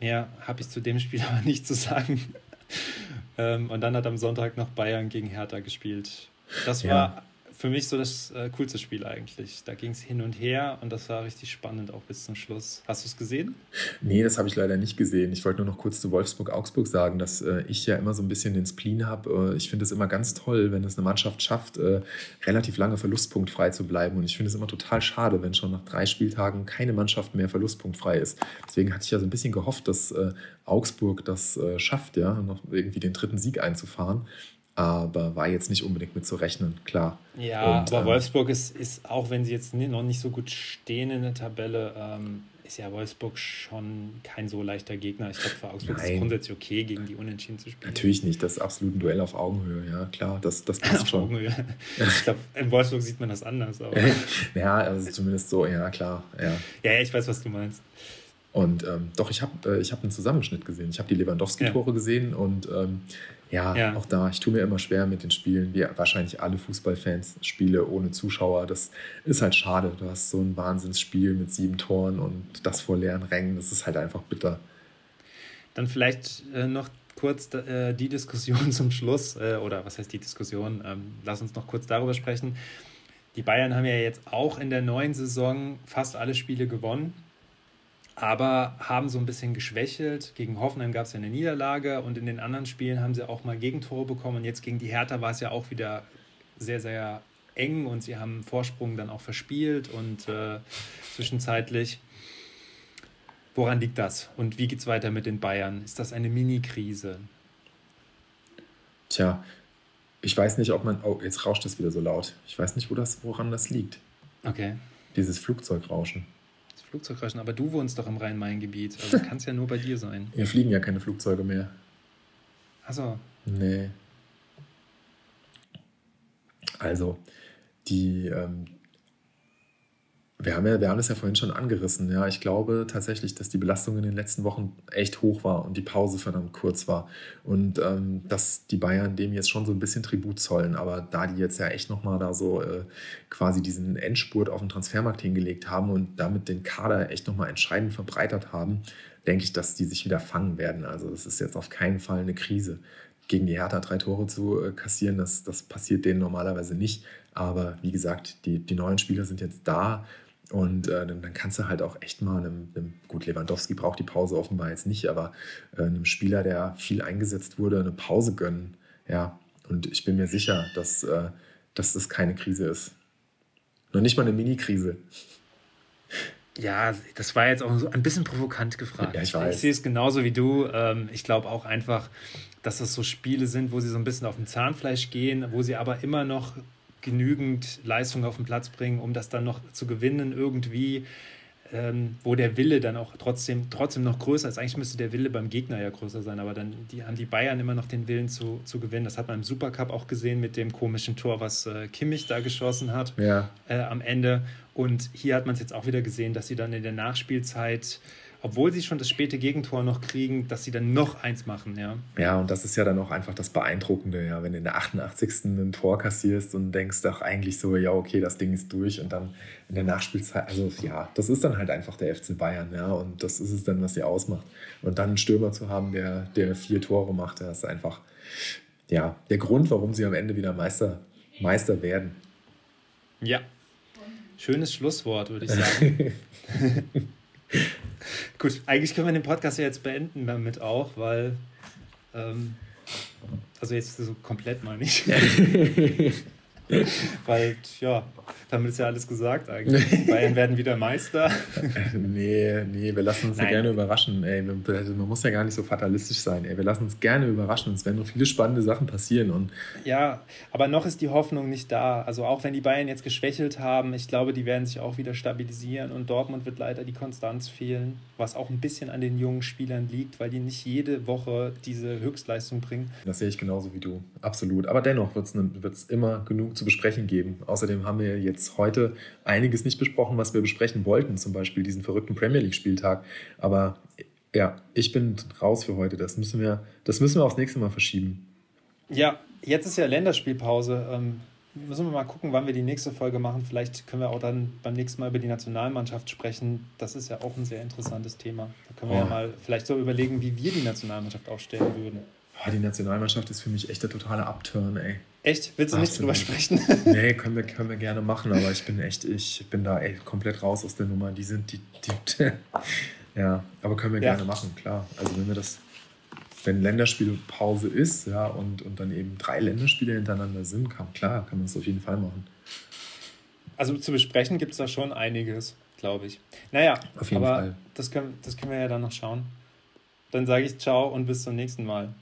Mehr habe ich zu dem Spiel [laughs] aber nicht zu sagen. [laughs] ähm, und dann hat am Sonntag noch Bayern gegen Hertha gespielt. Das war ja für mich so das äh, coolste Spiel eigentlich. Da ging es hin und her und das war richtig spannend auch bis zum Schluss. Hast du es gesehen? Nee, das habe ich leider nicht gesehen. Ich wollte nur noch kurz zu Wolfsburg-Augsburg sagen, dass äh, ich ja immer so ein bisschen den Spleen habe. Äh, ich finde es immer ganz toll, wenn es eine Mannschaft schafft, äh, relativ lange verlustpunktfrei zu bleiben. Und ich finde es immer total schade, wenn schon nach drei Spieltagen keine Mannschaft mehr verlustpunktfrei ist. Deswegen hatte ich ja so ein bisschen gehofft, dass äh, Augsburg das äh, schafft, ja, noch irgendwie den dritten Sieg einzufahren aber war jetzt nicht unbedingt mit zu rechnen, klar. Ja, und, aber ähm, Wolfsburg ist, ist, auch wenn sie jetzt noch nicht so gut stehen in der Tabelle, ähm, ist ja Wolfsburg schon kein so leichter Gegner. Ich glaube, für Augsburg Nein. ist es grundsätzlich okay, gegen die Unentschieden zu spielen. Natürlich nicht, das ist absolut ein Duell auf Augenhöhe, ja, klar, das, das [laughs] passt auf schon. Augenhöhe. [laughs] Ich glaube, in Wolfsburg sieht man das anders. Aber. [laughs] ja, also zumindest so, ja, klar. Ja. ja, ich weiß, was du meinst. Und ähm, doch, ich habe äh, hab einen Zusammenschnitt gesehen. Ich habe die Lewandowski-Tore ja. gesehen und ähm, ja, ja, auch da, ich tue mir immer schwer mit den Spielen, wie wahrscheinlich alle Fußballfans, Spiele ohne Zuschauer. Das ist halt schade. Du hast so ein Wahnsinnsspiel mit sieben Toren und das vor leeren Rängen. Das ist halt einfach bitter. Dann vielleicht äh, noch kurz äh, die Diskussion [laughs] zum Schluss, äh, oder was heißt die Diskussion? Ähm, lass uns noch kurz darüber sprechen. Die Bayern haben ja jetzt auch in der neuen Saison fast alle Spiele gewonnen. Aber haben so ein bisschen geschwächelt. Gegen Hoffenheim gab es ja eine Niederlage und in den anderen Spielen haben sie auch mal Gegentore bekommen. Und jetzt gegen die Hertha war es ja auch wieder sehr, sehr eng und sie haben Vorsprung dann auch verspielt und äh, zwischenzeitlich. Woran liegt das und wie geht es weiter mit den Bayern? Ist das eine Mini-Krise? Tja, ich weiß nicht, ob man. Oh, jetzt rauscht es wieder so laut. Ich weiß nicht, wo das, woran das liegt. Okay. Dieses Flugzeugrauschen. Das Flugzeugrauschen, aber du wohnst doch im Rhein-Main-Gebiet. Also [laughs] kann es ja nur bei dir sein. Hier fliegen ja keine Flugzeuge mehr. Achso. Nee. Also, die, ähm, wir haben, ja, wir haben das ja vorhin schon angerissen. Ja, ich glaube tatsächlich, dass die Belastung in den letzten Wochen echt hoch war und die Pause verdammt kurz war. Und ähm, dass die Bayern dem jetzt schon so ein bisschen Tribut zollen. Aber da die jetzt ja echt nochmal da so äh, quasi diesen Endspurt auf den Transfermarkt hingelegt haben und damit den Kader echt nochmal entscheidend verbreitert haben, denke ich, dass die sich wieder fangen werden. Also das ist jetzt auf keinen Fall eine Krise. Gegen die Hertha drei Tore zu äh, kassieren, das, das passiert denen normalerweise nicht. Aber wie gesagt, die, die neuen Spieler sind jetzt da. Und äh, dann, dann, kannst du halt auch echt mal einem, einem, gut, Lewandowski braucht die Pause offenbar jetzt nicht, aber äh, einem Spieler, der viel eingesetzt wurde, eine Pause gönnen. Ja, und ich bin mir sicher, dass, äh, dass das keine Krise ist. Noch nicht mal eine Mini-Krise. Ja, das war jetzt auch so ein bisschen provokant gefragt. Ja, ich, weiß. ich sehe es genauso wie du. Ähm, ich glaube auch einfach, dass das so Spiele sind, wo sie so ein bisschen auf dem Zahnfleisch gehen, wo sie aber immer noch genügend Leistung auf den Platz bringen, um das dann noch zu gewinnen irgendwie, ähm, wo der Wille dann auch trotzdem, trotzdem noch größer ist. Eigentlich müsste der Wille beim Gegner ja größer sein, aber dann die, haben die Bayern immer noch den Willen zu, zu gewinnen. Das hat man im Supercup auch gesehen mit dem komischen Tor, was äh, Kimmich da geschossen hat ja. äh, am Ende. Und hier hat man es jetzt auch wieder gesehen, dass sie dann in der Nachspielzeit obwohl sie schon das späte Gegentor noch kriegen, dass sie dann noch eins machen, ja. Ja, und das ist ja dann auch einfach das Beeindruckende, ja, wenn du in der 88. ein Tor kassierst und denkst doch eigentlich so, ja, okay, das Ding ist durch und dann in der Nachspielzeit, also ja, das ist dann halt einfach der FC Bayern, ja, und das ist es dann, was sie ausmacht. Und dann einen Stürmer zu haben, der, der vier Tore macht, das ist einfach, ja, der Grund, warum sie am Ende wieder Meister, Meister werden. Ja, schönes Schlusswort, würde ich sagen. [laughs] Gut, eigentlich können wir den Podcast ja jetzt beenden damit auch, weil. Ähm, also jetzt so komplett mal nicht. [laughs] Weil, ja, damit ist ja alles gesagt eigentlich. [laughs] Bayern werden wieder Meister. [laughs] nee, nee, wir lassen uns Nein. ja gerne überraschen. Ey. Also man muss ja gar nicht so fatalistisch sein. Ey. Wir lassen uns gerne überraschen. Es werden noch viele spannende Sachen passieren. Und ja, aber noch ist die Hoffnung nicht da. Also auch wenn die Bayern jetzt geschwächelt haben, ich glaube, die werden sich auch wieder stabilisieren und Dortmund wird leider die Konstanz fehlen, was auch ein bisschen an den jungen Spielern liegt, weil die nicht jede Woche diese Höchstleistung bringen. Das sehe ich genauso wie du. Absolut. Aber dennoch wird es ne, immer genug zu besprechen geben. Außerdem haben wir jetzt heute einiges nicht besprochen, was wir besprechen wollten, zum Beispiel diesen verrückten Premier League-Spieltag. Aber ja, ich bin raus für heute. Das müssen wir, das müssen wir aufs nächste Mal verschieben. Ja, jetzt ist ja Länderspielpause. Ähm, müssen wir mal gucken, wann wir die nächste Folge machen. Vielleicht können wir auch dann beim nächsten Mal über die Nationalmannschaft sprechen. Das ist ja auch ein sehr interessantes Thema. Da können wir oh. ja mal vielleicht so überlegen, wie wir die Nationalmannschaft aufstellen würden. Oh, die Nationalmannschaft ist für mich echt der totale Upturn, ey. Echt? Willst du nicht drüber sprechen? [laughs] nee, können wir, können wir gerne machen, aber ich bin echt, ich bin da ey, komplett raus aus der Nummer. Die sind die, die [laughs] ja, aber können wir ja. gerne machen, klar. Also wenn wir das, wenn Länderspielpause ist, ja, und, und dann eben drei Länderspiele hintereinander sind, kann, klar, kann man das auf jeden Fall machen. Also zu besprechen gibt es da schon einiges, glaube ich. Naja, auf jeden aber Fall. Das können, das können wir ja dann noch schauen. Dann sage ich ciao und bis zum nächsten Mal.